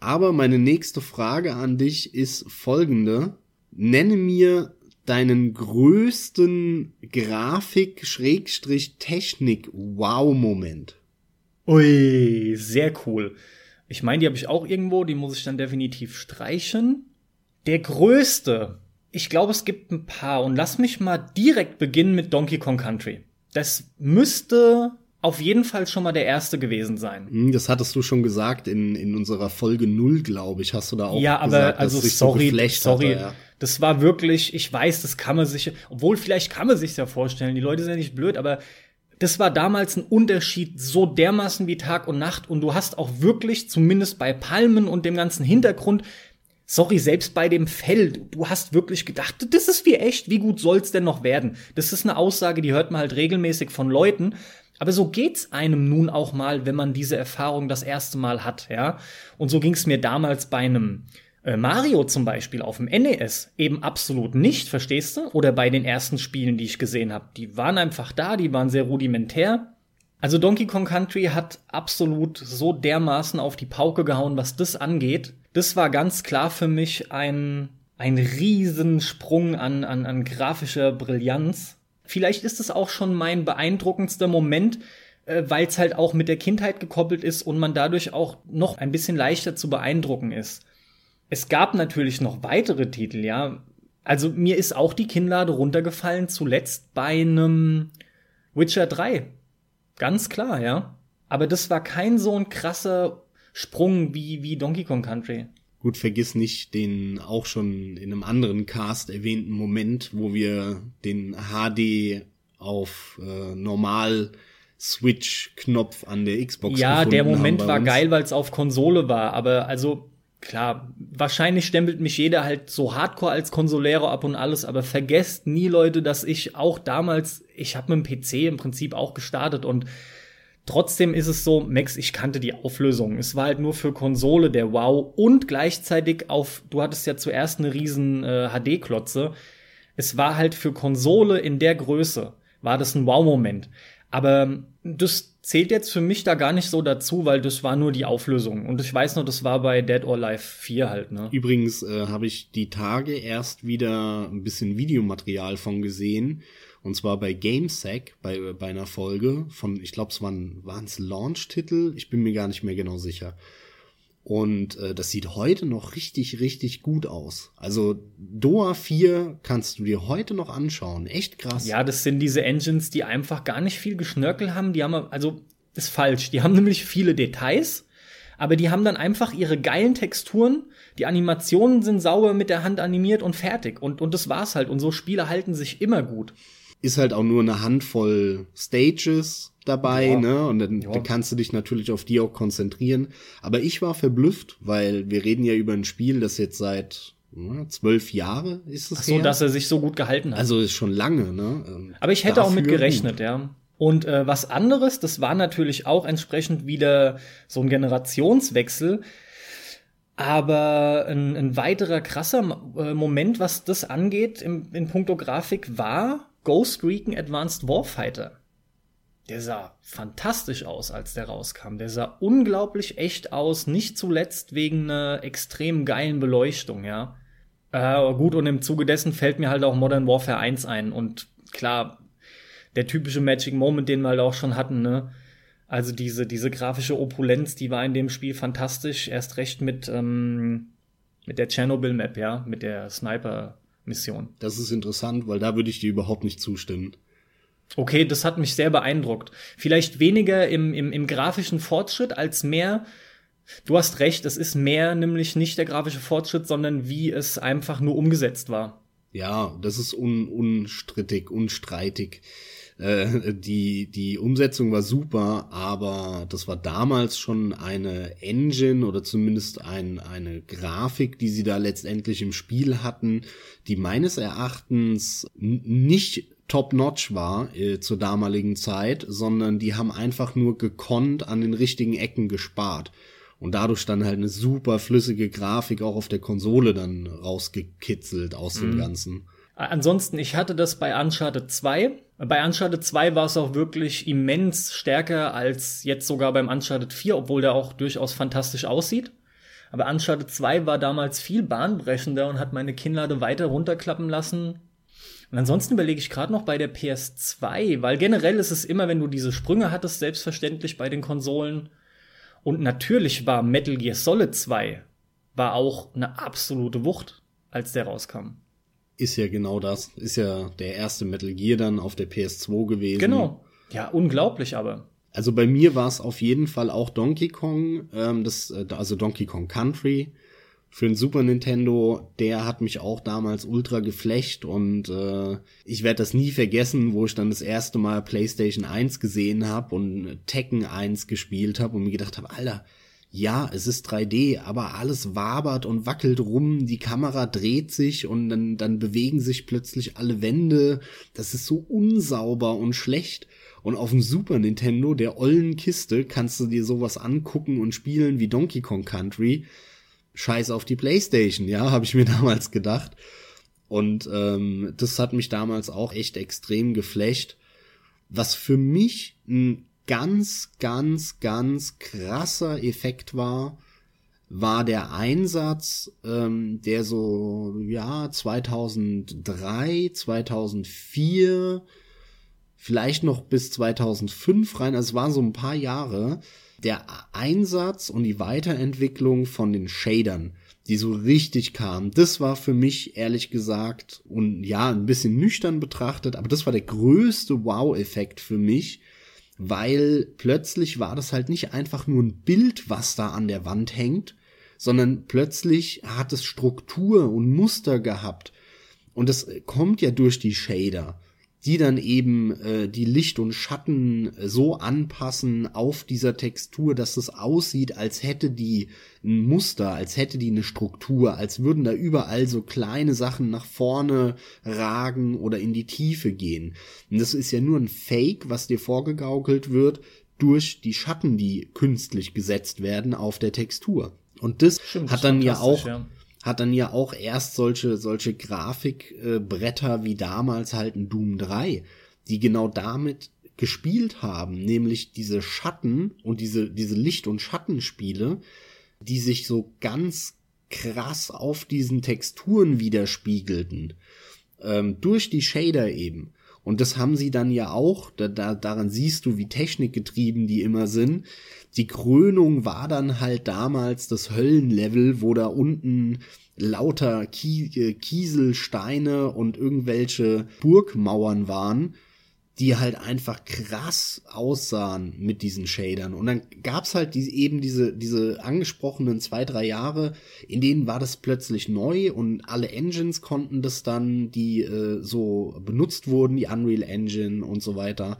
Aber meine nächste Frage an dich ist folgende. Nenne mir deinen größten Grafik-Technik-Wow-Moment. Ui, sehr cool. Ich meine, die habe ich auch irgendwo, die muss ich dann definitiv streichen. Der größte, ich glaube, es gibt ein paar und lass mich mal direkt beginnen mit Donkey Kong Country. Das müsste auf jeden Fall schon mal der erste gewesen sein. Hm, das hattest du schon gesagt in, in unserer Folge null, glaube ich. Hast du da auch ja, aber gesagt, also sorry, so sorry. Hatte, ja. Das war wirklich, ich weiß, das kann man sich, obwohl vielleicht kann man sich ja vorstellen. Die Leute sind ja nicht blöd, aber das war damals ein Unterschied so dermaßen wie Tag und Nacht und du hast auch wirklich, zumindest bei Palmen und dem ganzen Hintergrund, sorry, selbst bei dem Fell, du hast wirklich gedacht, das ist wie echt, wie gut soll's denn noch werden? Das ist eine Aussage, die hört man halt regelmäßig von Leuten. Aber so geht's einem nun auch mal, wenn man diese Erfahrung das erste Mal hat, ja. Und so ging's mir damals bei einem äh, Mario zum Beispiel auf dem NES eben absolut nicht, verstehst du? Oder bei den ersten Spielen, die ich gesehen habe. Die waren einfach da, die waren sehr rudimentär. Also Donkey Kong Country hat absolut so dermaßen auf die Pauke gehauen, was das angeht. Das war ganz klar für mich ein, ein Riesensprung an, an, an grafischer Brillanz. Vielleicht ist es auch schon mein beeindruckendster Moment, äh, weil es halt auch mit der Kindheit gekoppelt ist und man dadurch auch noch ein bisschen leichter zu beeindrucken ist. Es gab natürlich noch weitere Titel, ja. Also mir ist auch die Kinnlade runtergefallen, zuletzt bei einem Witcher 3. Ganz klar, ja. Aber das war kein so ein krasser Sprung wie, wie Donkey Kong Country. Gut, vergiss nicht den auch schon in einem anderen Cast erwähnten Moment, wo wir den HD auf äh, normal Switch-Knopf an der Xbox Ja, der Moment war geil, weil es auf Konsole war. Aber also klar, wahrscheinlich stempelt mich jeder halt so hardcore als Konsolero ab und alles, aber vergesst nie, Leute, dass ich auch damals, ich habe mit dem PC im Prinzip auch gestartet und trotzdem ist es so, Max, ich kannte die Auflösung. Es war halt nur für Konsole der Wow und gleichzeitig auf, du hattest ja zuerst eine riesen äh, HD-Klotze. Es war halt für Konsole in der Größe, war das ein Wow-Moment. Aber das zählt jetzt für mich da gar nicht so dazu, weil das war nur die Auflösung. Und ich weiß noch, das war bei Dead or Alive 4 halt, ne? Übrigens äh, habe ich die Tage erst wieder ein bisschen Videomaterial von gesehen. Und zwar bei GameSack, bei, bei einer Folge von, ich glaube, es waren es Launch-Titel, ich bin mir gar nicht mehr genau sicher. Und äh, das sieht heute noch richtig, richtig gut aus. Also Doa 4 kannst du dir heute noch anschauen. Echt krass. Ja, das sind diese Engines, die einfach gar nicht viel Geschnörkel haben. Die haben, also, ist falsch. Die haben nämlich viele Details, aber die haben dann einfach ihre geilen Texturen. Die Animationen sind sauber mit der Hand animiert und fertig. Und, und das war's halt. Und so Spiele halten sich immer gut. Ist halt auch nur eine Handvoll Stages dabei, ja. ne? Und dann, ja. dann, kannst du dich natürlich auf die auch konzentrieren. Aber ich war verblüfft, weil wir reden ja über ein Spiel, das jetzt seit ne, zwölf Jahre ist es Ach so, her. dass er sich so gut gehalten hat. Also ist schon lange, ne? Ähm, Aber ich hätte auch mit gerechnet, ja. Und äh, was anderes, das war natürlich auch entsprechend wieder so ein Generationswechsel. Aber ein, ein weiterer krasser äh, Moment, was das angeht, im, in puncto Grafik, war Ghost Recon Advanced Warfighter. Der sah fantastisch aus, als der rauskam. Der sah unglaublich echt aus, nicht zuletzt wegen einer extrem geilen Beleuchtung, ja. Äh, gut, und im Zuge dessen fällt mir halt auch Modern Warfare 1 ein. Und klar, der typische Magic Moment, den wir halt auch schon hatten, ne? Also diese, diese grafische Opulenz, die war in dem Spiel fantastisch. Erst recht mit, ähm, mit der Chernobyl-Map, ja, mit der Sniper-Mission. Das ist interessant, weil da würde ich dir überhaupt nicht zustimmen. Okay, das hat mich sehr beeindruckt. Vielleicht weniger im, im, im grafischen Fortschritt als mehr. Du hast recht, es ist mehr nämlich nicht der grafische Fortschritt, sondern wie es einfach nur umgesetzt war. Ja, das ist un, unstrittig, unstreitig. Äh, die, die Umsetzung war super, aber das war damals schon eine Engine oder zumindest ein, eine Grafik, die sie da letztendlich im Spiel hatten, die meines Erachtens nicht top-notch war äh, zur damaligen Zeit, sondern die haben einfach nur gekonnt an den richtigen Ecken gespart. Und dadurch dann halt eine super flüssige Grafik auch auf der Konsole dann rausgekitzelt aus mhm. dem Ganzen. Ansonsten, ich hatte das bei Uncharted 2. Bei Uncharted 2 war es auch wirklich immens stärker als jetzt sogar beim Uncharted 4, obwohl der auch durchaus fantastisch aussieht. Aber Uncharted 2 war damals viel bahnbrechender und hat meine Kinnlade weiter runterklappen lassen. Und ansonsten überlege ich gerade noch bei der PS2, weil generell ist es immer, wenn du diese Sprünge hattest, selbstverständlich bei den Konsolen. Und natürlich war Metal Gear Solid 2 war auch eine absolute Wucht, als der rauskam ist ja genau das. Ist ja der erste Metal Gear dann auf der PS2 gewesen. Genau. Ja, unglaublich aber. Also bei mir war es auf jeden Fall auch Donkey Kong, ähm, das, äh, also Donkey Kong Country für den Super Nintendo. Der hat mich auch damals ultra geflecht und äh, ich werde das nie vergessen, wo ich dann das erste Mal PlayStation 1 gesehen habe und Tekken 1 gespielt habe und mir gedacht habe, Alter, ja, es ist 3D, aber alles wabert und wackelt rum, die Kamera dreht sich und dann, dann bewegen sich plötzlich alle Wände. Das ist so unsauber und schlecht. Und auf dem Super Nintendo, der ollen Kiste, kannst du dir sowas angucken und spielen wie Donkey Kong Country. Scheiß auf die Playstation, ja, *laughs* habe ich mir damals gedacht. Und ähm, das hat mich damals auch echt extrem geflecht. Was für mich ein ganz, ganz, ganz krasser Effekt war, war der Einsatz, ähm, der so, ja, 2003, 2004, vielleicht noch bis 2005 rein, also es waren so ein paar Jahre, der Einsatz und die Weiterentwicklung von den Shadern, die so richtig kamen. Das war für mich ehrlich gesagt und ja, ein bisschen nüchtern betrachtet, aber das war der größte Wow-Effekt für mich, weil plötzlich war das halt nicht einfach nur ein Bild, was da an der Wand hängt, sondern plötzlich hat es Struktur und Muster gehabt. Und das kommt ja durch die Shader die dann eben äh, die Licht und Schatten so anpassen auf dieser Textur, dass es aussieht, als hätte die ein Muster, als hätte die eine Struktur, als würden da überall so kleine Sachen nach vorne ragen oder in die Tiefe gehen. Und das ist ja nur ein Fake, was dir vorgegaukelt wird durch die Schatten, die künstlich gesetzt werden auf der Textur. Und das Stimmt, hat dann ja auch ja hat dann ja auch erst solche, solche Grafikbretter wie damals halt ein Doom 3, die genau damit gespielt haben, nämlich diese Schatten und diese, diese Licht- und Schattenspiele, die sich so ganz krass auf diesen Texturen widerspiegelten, ähm, durch die Shader eben. Und das haben sie dann ja auch, da, da, daran siehst du, wie technikgetrieben die immer sind, die Krönung war dann halt damals das Höllenlevel, wo da unten lauter äh, Kieselsteine und irgendwelche Burgmauern waren, die halt einfach krass aussahen mit diesen Shadern. Und dann gab's halt die, eben diese, diese angesprochenen zwei, drei Jahre, in denen war das plötzlich neu und alle Engines konnten das dann, die äh, so benutzt wurden, die Unreal Engine und so weiter.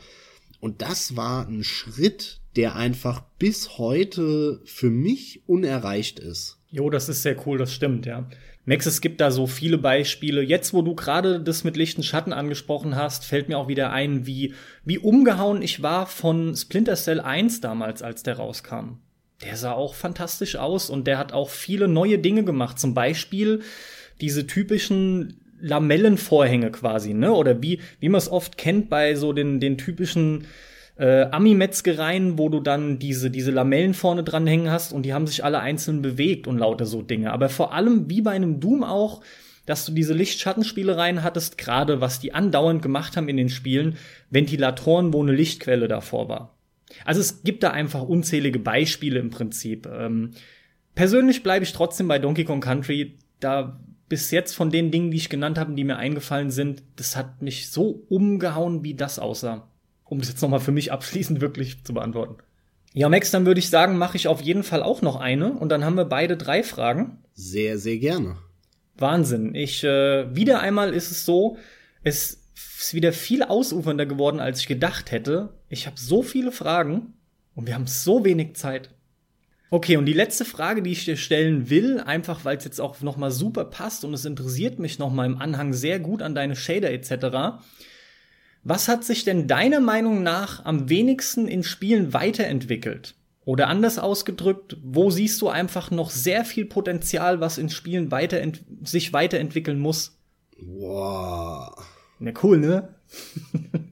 Und das war ein Schritt, der einfach bis heute für mich unerreicht ist. Jo, das ist sehr cool, das stimmt, ja. Max, es gibt da so viele Beispiele. Jetzt, wo du gerade das mit lichten Schatten angesprochen hast, fällt mir auch wieder ein, wie, wie umgehauen ich war von Splinter Cell 1 damals, als der rauskam. Der sah auch fantastisch aus und der hat auch viele neue Dinge gemacht. Zum Beispiel diese typischen Lamellenvorhänge quasi, ne? Oder wie, wie man es oft kennt bei so den, den typischen äh, Ami-Metzgereien, wo du dann diese, diese Lamellen vorne dran hängen hast und die haben sich alle einzeln bewegt und lauter so Dinge. Aber vor allem, wie bei einem Doom auch, dass du diese Lichtschattenspielereien hattest, gerade was die andauernd gemacht haben in den Spielen, Ventilatoren, wo eine Lichtquelle davor war. Also es gibt da einfach unzählige Beispiele im Prinzip. Ähm, persönlich bleibe ich trotzdem bei Donkey Kong Country, da bis jetzt von den Dingen, die ich genannt habe, die mir eingefallen sind, das hat mich so umgehauen, wie das aussah. Um das jetzt nochmal für mich abschließend wirklich zu beantworten. Ja, Max, dann würde ich sagen, mache ich auf jeden Fall auch noch eine und dann haben wir beide drei Fragen. Sehr, sehr gerne. Wahnsinn. Ich, äh, wieder einmal ist es so, es ist wieder viel ausufernder geworden, als ich gedacht hätte. Ich habe so viele Fragen und wir haben so wenig Zeit. Okay, und die letzte Frage, die ich dir stellen will, einfach weil es jetzt auch noch mal super passt und es interessiert mich noch mal im Anhang sehr gut an deine Shader etc. Was hat sich denn deiner Meinung nach am wenigsten in Spielen weiterentwickelt? Oder anders ausgedrückt, wo siehst du einfach noch sehr viel Potenzial, was in Spielen weiterent sich weiterentwickeln muss? Wow. Na cool, ne? *laughs*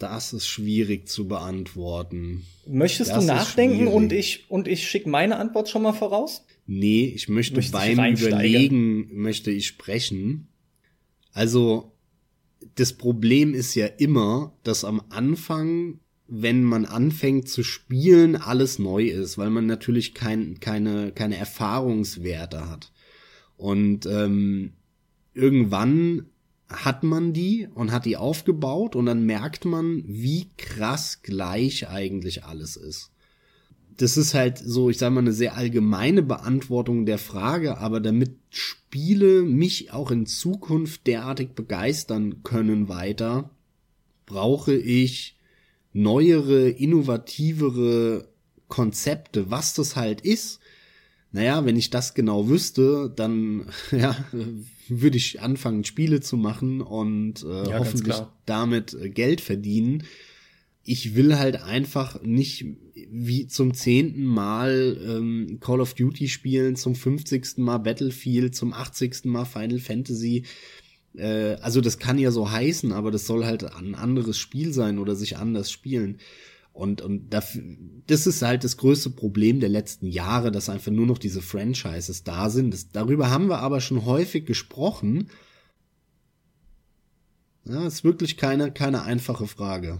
Das ist schwierig zu beantworten. Möchtest das du nachdenken und ich, und ich schicke meine Antwort schon mal voraus? Nee, ich möchte Möchtest beim Überlegen möchte ich sprechen. Also, das Problem ist ja immer, dass am Anfang, wenn man anfängt zu spielen, alles neu ist, weil man natürlich kein, keine, keine Erfahrungswerte hat. Und ähm, irgendwann hat man die und hat die aufgebaut und dann merkt man, wie krass gleich eigentlich alles ist. Das ist halt so, ich sage mal, eine sehr allgemeine Beantwortung der Frage, aber damit Spiele mich auch in Zukunft derartig begeistern können weiter, brauche ich neuere, innovativere Konzepte, was das halt ist. Naja, wenn ich das genau wüsste, dann *laughs* ja, würde ich anfangen, Spiele zu machen und äh, ja, hoffentlich damit äh, Geld verdienen. Ich will halt einfach nicht wie zum zehnten Mal ähm, Call of Duty spielen, zum fünfzigsten Mal Battlefield, zum achtzigsten Mal Final Fantasy. Äh, also das kann ja so heißen, aber das soll halt ein anderes Spiel sein oder sich anders spielen. Und, und das ist halt das größte Problem der letzten Jahre, dass einfach nur noch diese Franchises da sind. Das, darüber haben wir aber schon häufig gesprochen. Ja, ist wirklich keine, keine einfache Frage.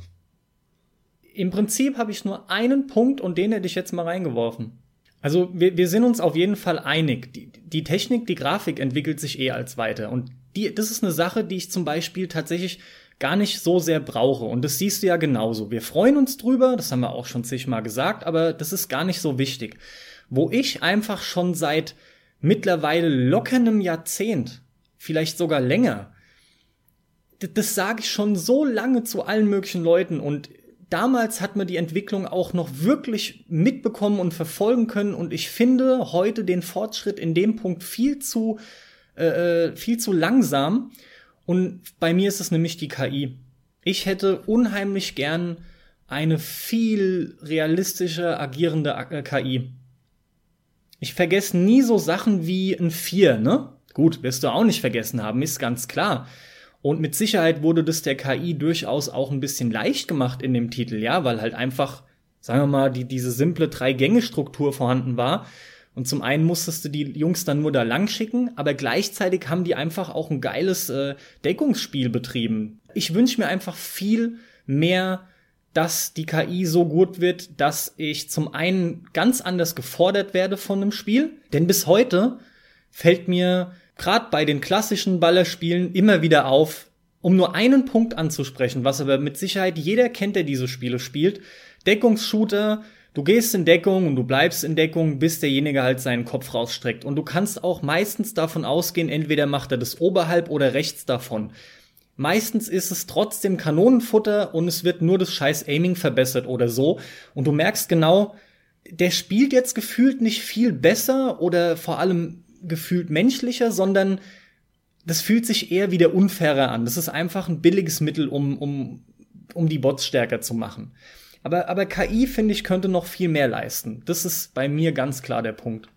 Im Prinzip habe ich nur einen Punkt und den hätte ich jetzt mal reingeworfen. Also wir, wir sind uns auf jeden Fall einig. Die, die Technik, die Grafik entwickelt sich eh als weiter. Und die, das ist eine Sache, die ich zum Beispiel tatsächlich gar nicht so sehr brauche. Und das siehst du ja genauso. Wir freuen uns drüber, das haben wir auch schon zigmal gesagt, aber das ist gar nicht so wichtig. Wo ich einfach schon seit mittlerweile locker einem Jahrzehnt, vielleicht sogar länger, das, das sage ich schon so lange zu allen möglichen Leuten und damals hat man die Entwicklung auch noch wirklich mitbekommen und verfolgen können und ich finde heute den Fortschritt in dem Punkt viel zu äh, äh viel zu langsam und bei mir ist es nämlich die KI. Ich hätte unheimlich gern eine viel realistischer agierende äh, KI. Ich vergesse nie so Sachen wie ein 4, ne? Gut, wirst du auch nicht vergessen haben, ist ganz klar. Und mit Sicherheit wurde das der KI durchaus auch ein bisschen leicht gemacht in dem Titel, ja, weil halt einfach, sagen wir mal, die, diese simple Drei-Gänge-Struktur vorhanden war. Und zum einen musstest du die Jungs dann nur da lang schicken, aber gleichzeitig haben die einfach auch ein geiles äh, Deckungsspiel betrieben. Ich wünsche mir einfach viel mehr, dass die KI so gut wird, dass ich zum einen ganz anders gefordert werde von einem Spiel. Denn bis heute fällt mir gerade bei den klassischen Ballerspielen immer wieder auf, um nur einen Punkt anzusprechen, was aber mit Sicherheit jeder kennt, der diese Spiele spielt. Deckungsshooter, Du gehst in Deckung und du bleibst in Deckung, bis derjenige halt seinen Kopf rausstreckt. Und du kannst auch meistens davon ausgehen, entweder macht er das oberhalb oder rechts davon. Meistens ist es trotzdem Kanonenfutter und es wird nur das scheiß Aiming verbessert oder so. Und du merkst genau, der spielt jetzt gefühlt nicht viel besser oder vor allem gefühlt menschlicher, sondern das fühlt sich eher wie der Unfairer an. Das ist einfach ein billiges Mittel, um, um, um die Bots stärker zu machen. Aber, aber KI, finde ich, könnte noch viel mehr leisten. Das ist bei mir ganz klar der Punkt.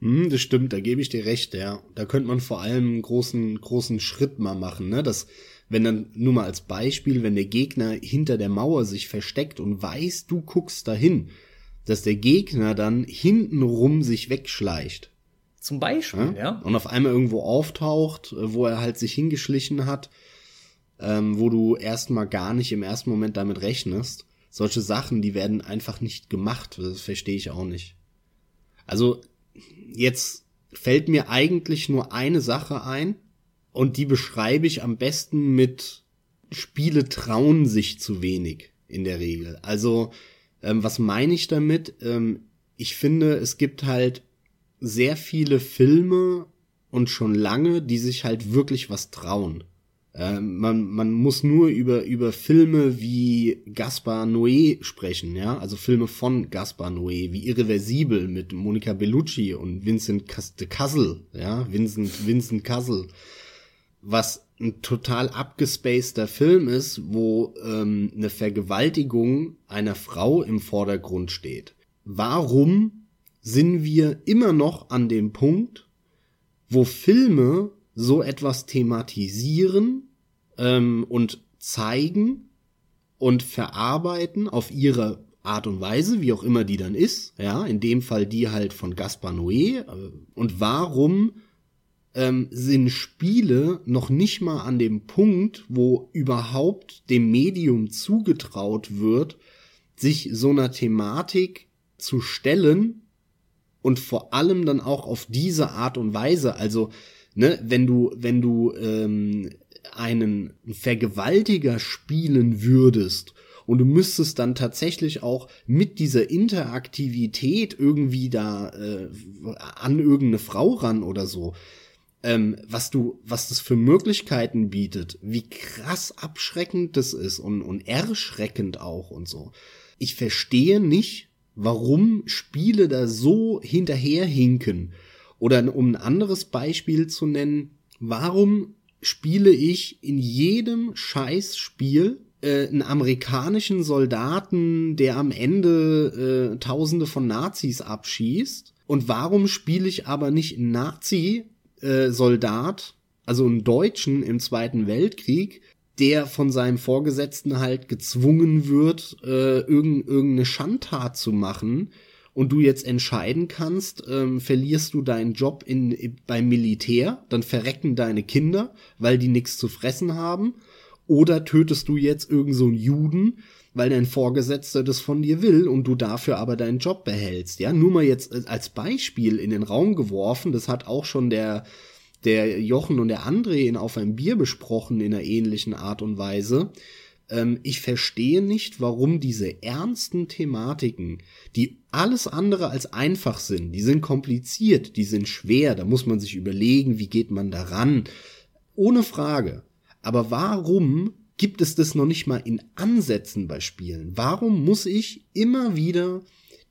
Hm, das stimmt, da gebe ich dir recht, ja. Da könnte man vor allem einen großen, großen Schritt mal machen, ne? Das, wenn dann, nur mal als Beispiel, wenn der Gegner hinter der Mauer sich versteckt und weiß, du guckst dahin, dass der Gegner dann hintenrum sich wegschleicht. Zum Beispiel, ja. ja. Und auf einmal irgendwo auftaucht, äh, wo er halt sich hingeschlichen hat, ähm, wo du erstmal gar nicht im ersten Moment damit rechnest. Solche Sachen, die werden einfach nicht gemacht. Das verstehe ich auch nicht. Also, jetzt fällt mir eigentlich nur eine Sache ein und die beschreibe ich am besten mit Spiele trauen sich zu wenig in der Regel. Also, ähm, was meine ich damit? Ähm, ich finde, es gibt halt sehr viele Filme und schon lange, die sich halt wirklich was trauen. Ähm, man, man muss nur über, über Filme wie Gaspar Noé sprechen, ja, also Filme von Gaspar Noé, wie Irreversibel mit Monica Bellucci und Vincent de Cassel, ja, Vincent, Vincent Cassel, was ein total abgespaceter Film ist, wo ähm, eine Vergewaltigung einer Frau im Vordergrund steht. Warum sind wir immer noch an dem Punkt, wo Filme so etwas thematisieren ähm, und zeigen und verarbeiten auf ihre Art und Weise, wie auch immer die dann ist, ja, in dem Fall die halt von Gaspar Noé. Äh, und warum ähm, sind Spiele noch nicht mal an dem Punkt, wo überhaupt dem Medium zugetraut wird, sich so einer Thematik zu stellen und vor allem dann auch auf diese Art und Weise, also ne, wenn du wenn du ähm, einen Vergewaltiger spielen würdest und du müsstest dann tatsächlich auch mit dieser Interaktivität irgendwie da äh, an irgendeine Frau ran oder so, ähm, was du, was das für Möglichkeiten bietet, wie krass abschreckend das ist und, und erschreckend auch und so. Ich verstehe nicht, warum Spiele da so hinterherhinken. Oder um ein anderes Beispiel zu nennen, warum spiele ich in jedem Scheißspiel äh, einen amerikanischen Soldaten, der am Ende äh, Tausende von Nazis abschießt? Und warum spiele ich aber nicht einen Nazi, äh, also einen Deutschen im Zweiten Weltkrieg, der von seinem Vorgesetzten halt gezwungen wird, äh, irgend, irgendeine Schandtat zu machen und du jetzt entscheiden kannst, ähm, verlierst du deinen Job in, beim Militär, dann verrecken deine Kinder, weil die nichts zu fressen haben, oder tötest du jetzt irgend so Juden, weil dein Vorgesetzter das von dir will und du dafür aber deinen Job behältst. Ja, nur mal jetzt als Beispiel in den Raum geworfen, das hat auch schon der, der Jochen und der André in Auf ein Bier besprochen in einer ähnlichen Art und Weise. Ähm, ich verstehe nicht, warum diese ernsten Thematiken, die alles andere als einfach sind, die sind kompliziert, die sind schwer, da muss man sich überlegen, wie geht man daran. Ohne Frage. Aber warum gibt es das noch nicht mal in Ansätzen bei Spielen? Warum muss ich immer wieder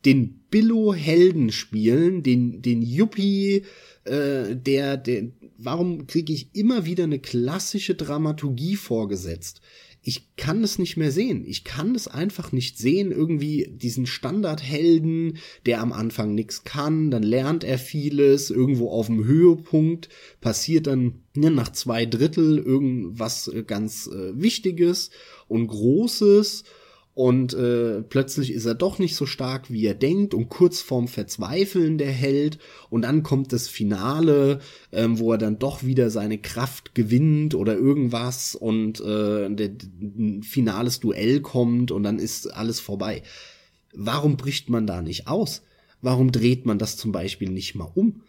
den Billo-Helden spielen, den, den Yuppie, äh, der, der, warum kriege ich immer wieder eine klassische Dramaturgie vorgesetzt? ich kann es nicht mehr sehen. Ich kann es einfach nicht sehen, irgendwie diesen Standardhelden, der am Anfang nichts kann, dann lernt er vieles, irgendwo auf dem Höhepunkt passiert dann ne, nach zwei Drittel irgendwas äh, ganz äh, Wichtiges und Großes und äh, plötzlich ist er doch nicht so stark, wie er denkt und kurz vorm Verzweifeln der Held und dann kommt das Finale, ähm, wo er dann doch wieder seine Kraft gewinnt oder irgendwas und äh, der, ein finales Duell kommt und dann ist alles vorbei. Warum bricht man da nicht aus? Warum dreht man das zum Beispiel nicht mal um?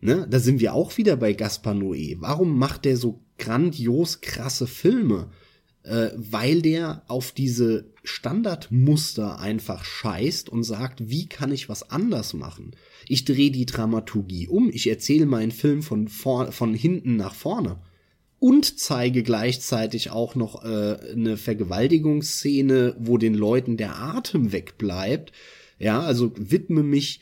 Ne? Da sind wir auch wieder bei Gaspar Noé. Warum macht der so grandios krasse Filme? Äh, weil der auf diese Standardmuster einfach scheißt und sagt, wie kann ich was anders machen? Ich drehe die Dramaturgie um, ich erzähle meinen Film von, vor, von hinten nach vorne und zeige gleichzeitig auch noch äh, eine Vergewaltigungsszene, wo den Leuten der Atem wegbleibt. Ja, also widme mich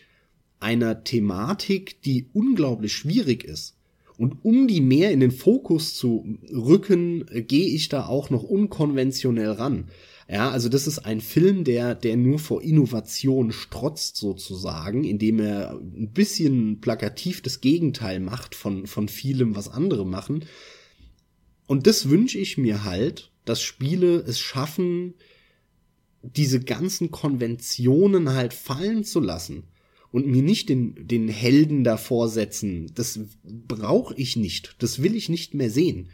einer Thematik, die unglaublich schwierig ist. Und um die mehr in den Fokus zu rücken, gehe ich da auch noch unkonventionell ran. Ja, also das ist ein Film, der, der nur vor Innovation strotzt sozusagen, indem er ein bisschen plakativ das Gegenteil macht von, von vielem, was andere machen. Und das wünsche ich mir halt, dass Spiele es schaffen, diese ganzen Konventionen halt fallen zu lassen und mir nicht den, den Helden davor setzen. Das brauche ich nicht. Das will ich nicht mehr sehen.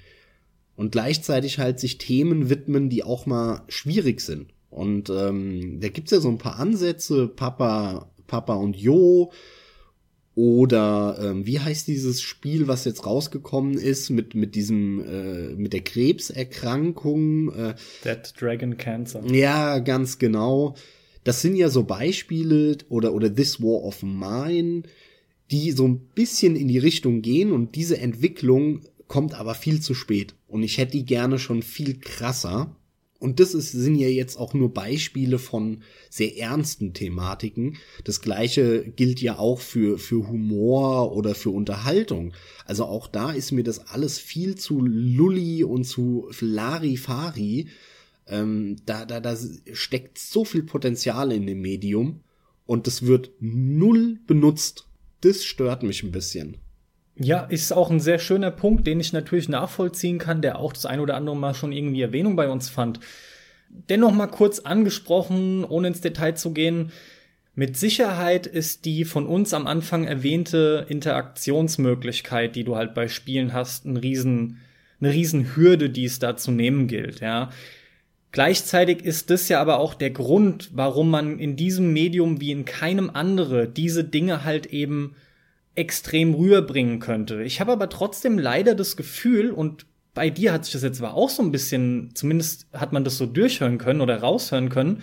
Und gleichzeitig halt sich Themen widmen, die auch mal schwierig sind. Und ähm, da gibt's ja so ein paar Ansätze, Papa, Papa und Jo. Oder ähm, wie heißt dieses Spiel, was jetzt rausgekommen ist mit mit diesem äh, mit der Krebserkrankung? Äh, Dead Dragon Cancer. Ja, ganz genau. Das sind ja so Beispiele oder oder This War of Mine, die so ein bisschen in die Richtung gehen und diese Entwicklung kommt aber viel zu spät. Und ich hätte die gerne schon viel krasser. Und das ist, sind ja jetzt auch nur Beispiele von sehr ernsten Thematiken. Das gleiche gilt ja auch für, für Humor oder für Unterhaltung. Also auch da ist mir das alles viel zu lulli und zu Larifari. Ähm, da, da, da steckt so viel Potenzial in dem Medium und das wird null benutzt. Das stört mich ein bisschen. Ja, ist auch ein sehr schöner Punkt, den ich natürlich nachvollziehen kann, der auch das ein oder andere Mal schon irgendwie Erwähnung bei uns fand. Dennoch mal kurz angesprochen, ohne ins Detail zu gehen. Mit Sicherheit ist die von uns am Anfang erwähnte Interaktionsmöglichkeit, die du halt bei Spielen hast, ein riesen, eine riesen Hürde, die es da zu nehmen gilt, ja. Gleichzeitig ist das ja aber auch der Grund, warum man in diesem Medium wie in keinem andere diese Dinge halt eben extrem rüberbringen könnte. Ich habe aber trotzdem leider das Gefühl, und bei dir hat sich das jetzt aber auch so ein bisschen, zumindest hat man das so durchhören können oder raushören können,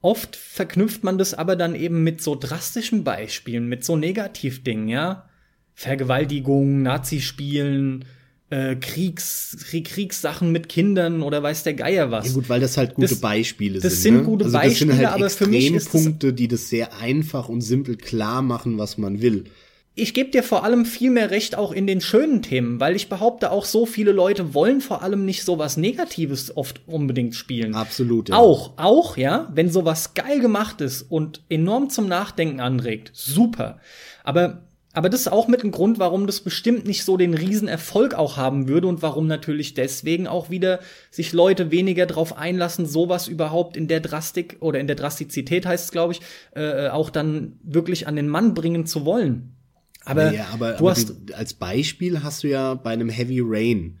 oft verknüpft man das aber dann eben mit so drastischen Beispielen, mit so Negativdingen, ja. Vergewaltigung, Nazispielen, äh, Kriegs, Kriegssachen mit Kindern oder weiß der Geier was. Ja gut, weil das halt gute das, Beispiele sind. Das sind ne? gute also Beispiele, das sind halt aber für mich ist Punkte, die das sehr einfach und simpel klar machen, was man will. Ich gebe dir vor allem viel mehr Recht auch in den schönen Themen, weil ich behaupte, auch so viele Leute wollen vor allem nicht sowas Negatives oft unbedingt spielen. Absolut. Ja. Auch, auch, ja, wenn sowas geil gemacht ist und enorm zum Nachdenken anregt, super. Aber aber das ist auch mit ein Grund, warum das bestimmt nicht so den Riesenerfolg auch haben würde und warum natürlich deswegen auch wieder sich Leute weniger drauf einlassen, sowas überhaupt in der Drastik oder in der Drastizität heißt es, glaube ich, äh, auch dann wirklich an den Mann bringen zu wollen. Aber, ja, aber, du aber hast als Beispiel hast du ja bei einem Heavy Rain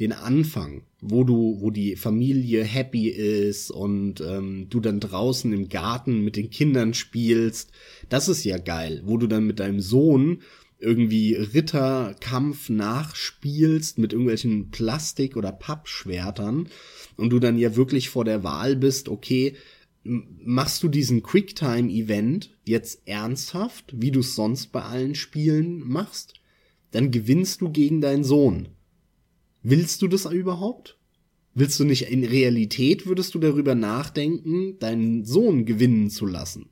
den Anfang, wo du, wo die Familie happy ist und ähm, du dann draußen im Garten mit den Kindern spielst. Das ist ja geil, wo du dann mit deinem Sohn irgendwie Ritterkampf nachspielst mit irgendwelchen Plastik- oder Pappschwertern und du dann ja wirklich vor der Wahl bist, okay, machst du diesen Quicktime-Event jetzt ernsthaft, wie du es sonst bei allen Spielen machst, dann gewinnst du gegen deinen Sohn. Willst du das überhaupt? Willst du nicht in Realität würdest du darüber nachdenken, deinen Sohn gewinnen zu lassen?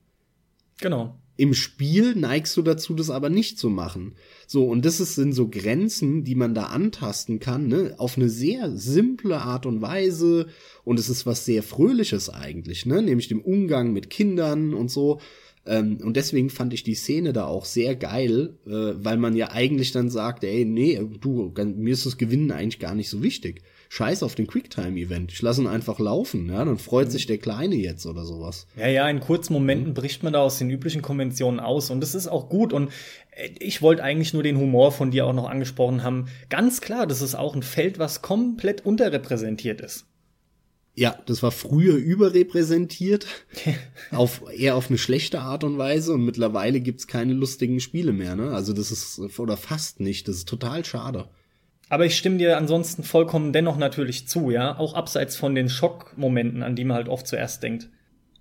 Genau. Im Spiel neigst du dazu, das aber nicht zu machen. So, und das ist, sind so Grenzen, die man da antasten kann, ne, auf eine sehr simple Art und Weise. Und es ist was sehr Fröhliches eigentlich, ne, nämlich dem Umgang mit Kindern und so. Ähm, und deswegen fand ich die Szene da auch sehr geil, äh, weil man ja eigentlich dann sagt, ey, nee, du, mir ist das Gewinnen eigentlich gar nicht so wichtig. Scheiß auf den Quicktime-Event. Ich lasse ihn einfach laufen, ja, dann freut mhm. sich der Kleine jetzt oder sowas. Ja, ja, in kurzen Momenten mhm. bricht man da aus den üblichen Konventionen aus und das ist auch gut und äh, ich wollte eigentlich nur den Humor von dir auch noch angesprochen haben. Ganz klar, das ist auch ein Feld, was komplett unterrepräsentiert ist. Ja, das war früher überrepräsentiert, *laughs* auf eher auf eine schlechte Art und Weise und mittlerweile gibt's keine lustigen Spiele mehr, ne? Also das ist oder fast nicht, das ist total schade. Aber ich stimme dir ansonsten vollkommen dennoch natürlich zu, ja, auch abseits von den Schockmomenten, an die man halt oft zuerst denkt.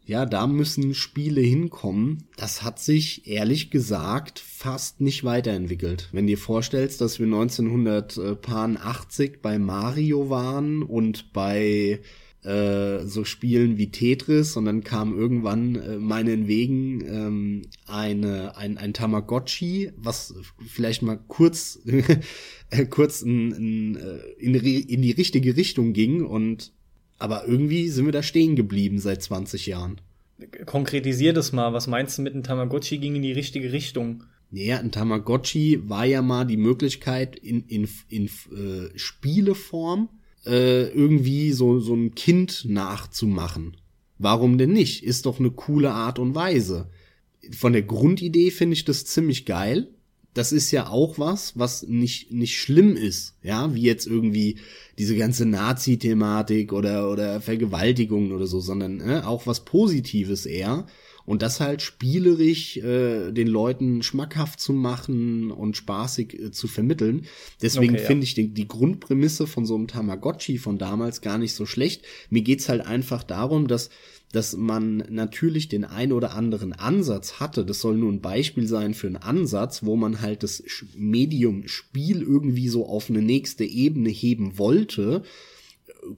Ja, da müssen Spiele hinkommen. Das hat sich ehrlich gesagt fast nicht weiterentwickelt. Wenn dir vorstellst, dass wir 1980 bei Mario waren und bei äh, so Spielen wie Tetris und dann kam irgendwann äh, meinen Wegen ähm, eine, ein, ein Tamagotchi, was vielleicht mal kurz, *laughs* äh, kurz in, in, äh, in, in die richtige Richtung ging und aber irgendwie sind wir da stehen geblieben seit 20 Jahren. Konkretisier das mal. Was meinst du mit einem Tamagotchi ging in die richtige Richtung? Naja, ein Tamagotchi war ja mal die Möglichkeit in, in, in äh, Spieleform äh, irgendwie so, so ein Kind nachzumachen. Warum denn nicht? Ist doch eine coole Art und Weise. von der Grundidee finde ich das ziemlich geil. Das ist ja auch was, was nicht, nicht schlimm ist, ja, wie jetzt irgendwie diese ganze Nazi-Thematik oder, oder Vergewaltigungen oder so, sondern äh, auch was Positives eher und das halt spielerisch äh, den Leuten schmackhaft zu machen und spaßig äh, zu vermitteln. Deswegen okay, finde ja. ich die, die, Grundprämisse von so einem Tamagotchi von damals gar nicht so schlecht. Mir geht's halt einfach darum, dass dass man natürlich den ein oder anderen Ansatz hatte. Das soll nur ein Beispiel sein für einen Ansatz, wo man halt das Medium Spiel irgendwie so auf eine nächste Ebene heben wollte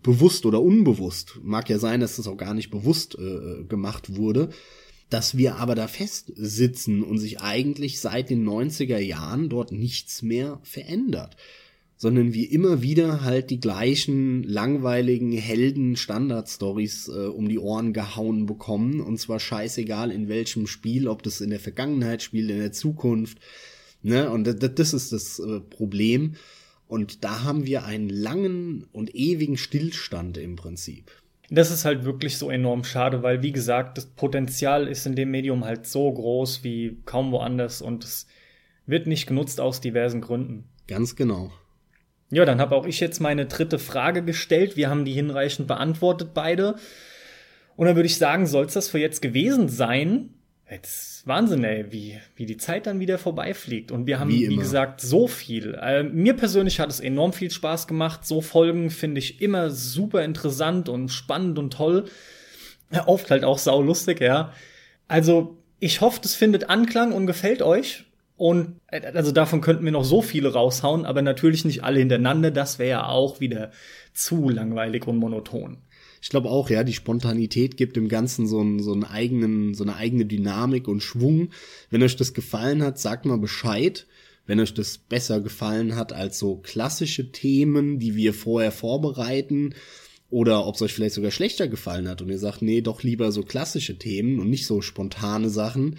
bewusst oder unbewusst. Mag ja sein, dass das auch gar nicht bewusst äh, gemacht wurde dass wir aber da festsitzen und sich eigentlich seit den 90er Jahren dort nichts mehr verändert, sondern wir immer wieder halt die gleichen langweiligen Helden Standard-Stories äh, um die Ohren gehauen bekommen. Und zwar scheißegal in welchem Spiel, ob das in der Vergangenheit spielt, in der Zukunft, ne, und das, das ist das äh, Problem. Und da haben wir einen langen und ewigen Stillstand im Prinzip. Das ist halt wirklich so enorm schade, weil wie gesagt, das Potenzial ist in dem Medium halt so groß wie kaum woanders und es wird nicht genutzt aus diversen Gründen. Ganz genau. Ja, dann habe auch ich jetzt meine dritte Frage gestellt. Wir haben die hinreichend beantwortet beide. Und dann würde ich sagen, soll es das für jetzt gewesen sein? Jetzt Wahnsinn, ey, wie, wie die Zeit dann wieder vorbeifliegt. Und wir haben, wie, wie gesagt, so viel. Äh, mir persönlich hat es enorm viel Spaß gemacht. So Folgen finde ich immer super interessant und spannend und toll. Oft halt auch saulustig, ja. Also, ich hoffe, das findet Anklang und gefällt euch. Und äh, also davon könnten wir noch so viele raushauen, aber natürlich nicht alle hintereinander. Das wäre ja auch wieder zu langweilig und monoton ich glaube auch, ja, die Spontanität gibt dem Ganzen so einen, so einen eigenen, so eine eigene Dynamik und Schwung. Wenn euch das gefallen hat, sagt mal Bescheid. Wenn euch das besser gefallen hat als so klassische Themen, die wir vorher vorbereiten, oder ob es euch vielleicht sogar schlechter gefallen hat und ihr sagt, nee, doch lieber so klassische Themen und nicht so spontane Sachen.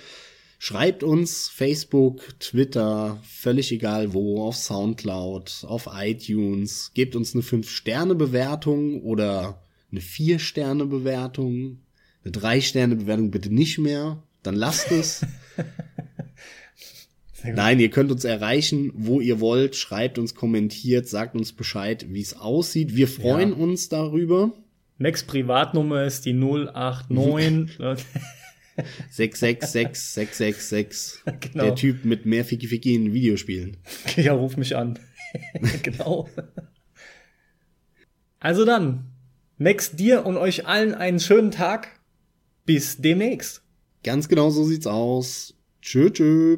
Schreibt uns Facebook, Twitter, völlig egal wo, auf Soundcloud, auf iTunes, gebt uns eine 5-Sterne-Bewertung oder eine Vier-Sterne-Bewertung, eine Drei-Sterne-Bewertung bitte nicht mehr, dann lasst es. *laughs* Nein, ihr könnt uns erreichen, wo ihr wollt, schreibt uns, kommentiert, sagt uns Bescheid, wie es aussieht. Wir freuen ja. uns darüber. Max Privatnummer ist die 089 666666. *laughs* *laughs* Genau. Der Typ mit mehr Fiki Fiki in Videospielen. Ja, ruf mich an. genau. Also dann, Max, dir und euch allen einen schönen Tag. Bis demnächst. Ganz genau so sieht's aus. Tschö, tschö.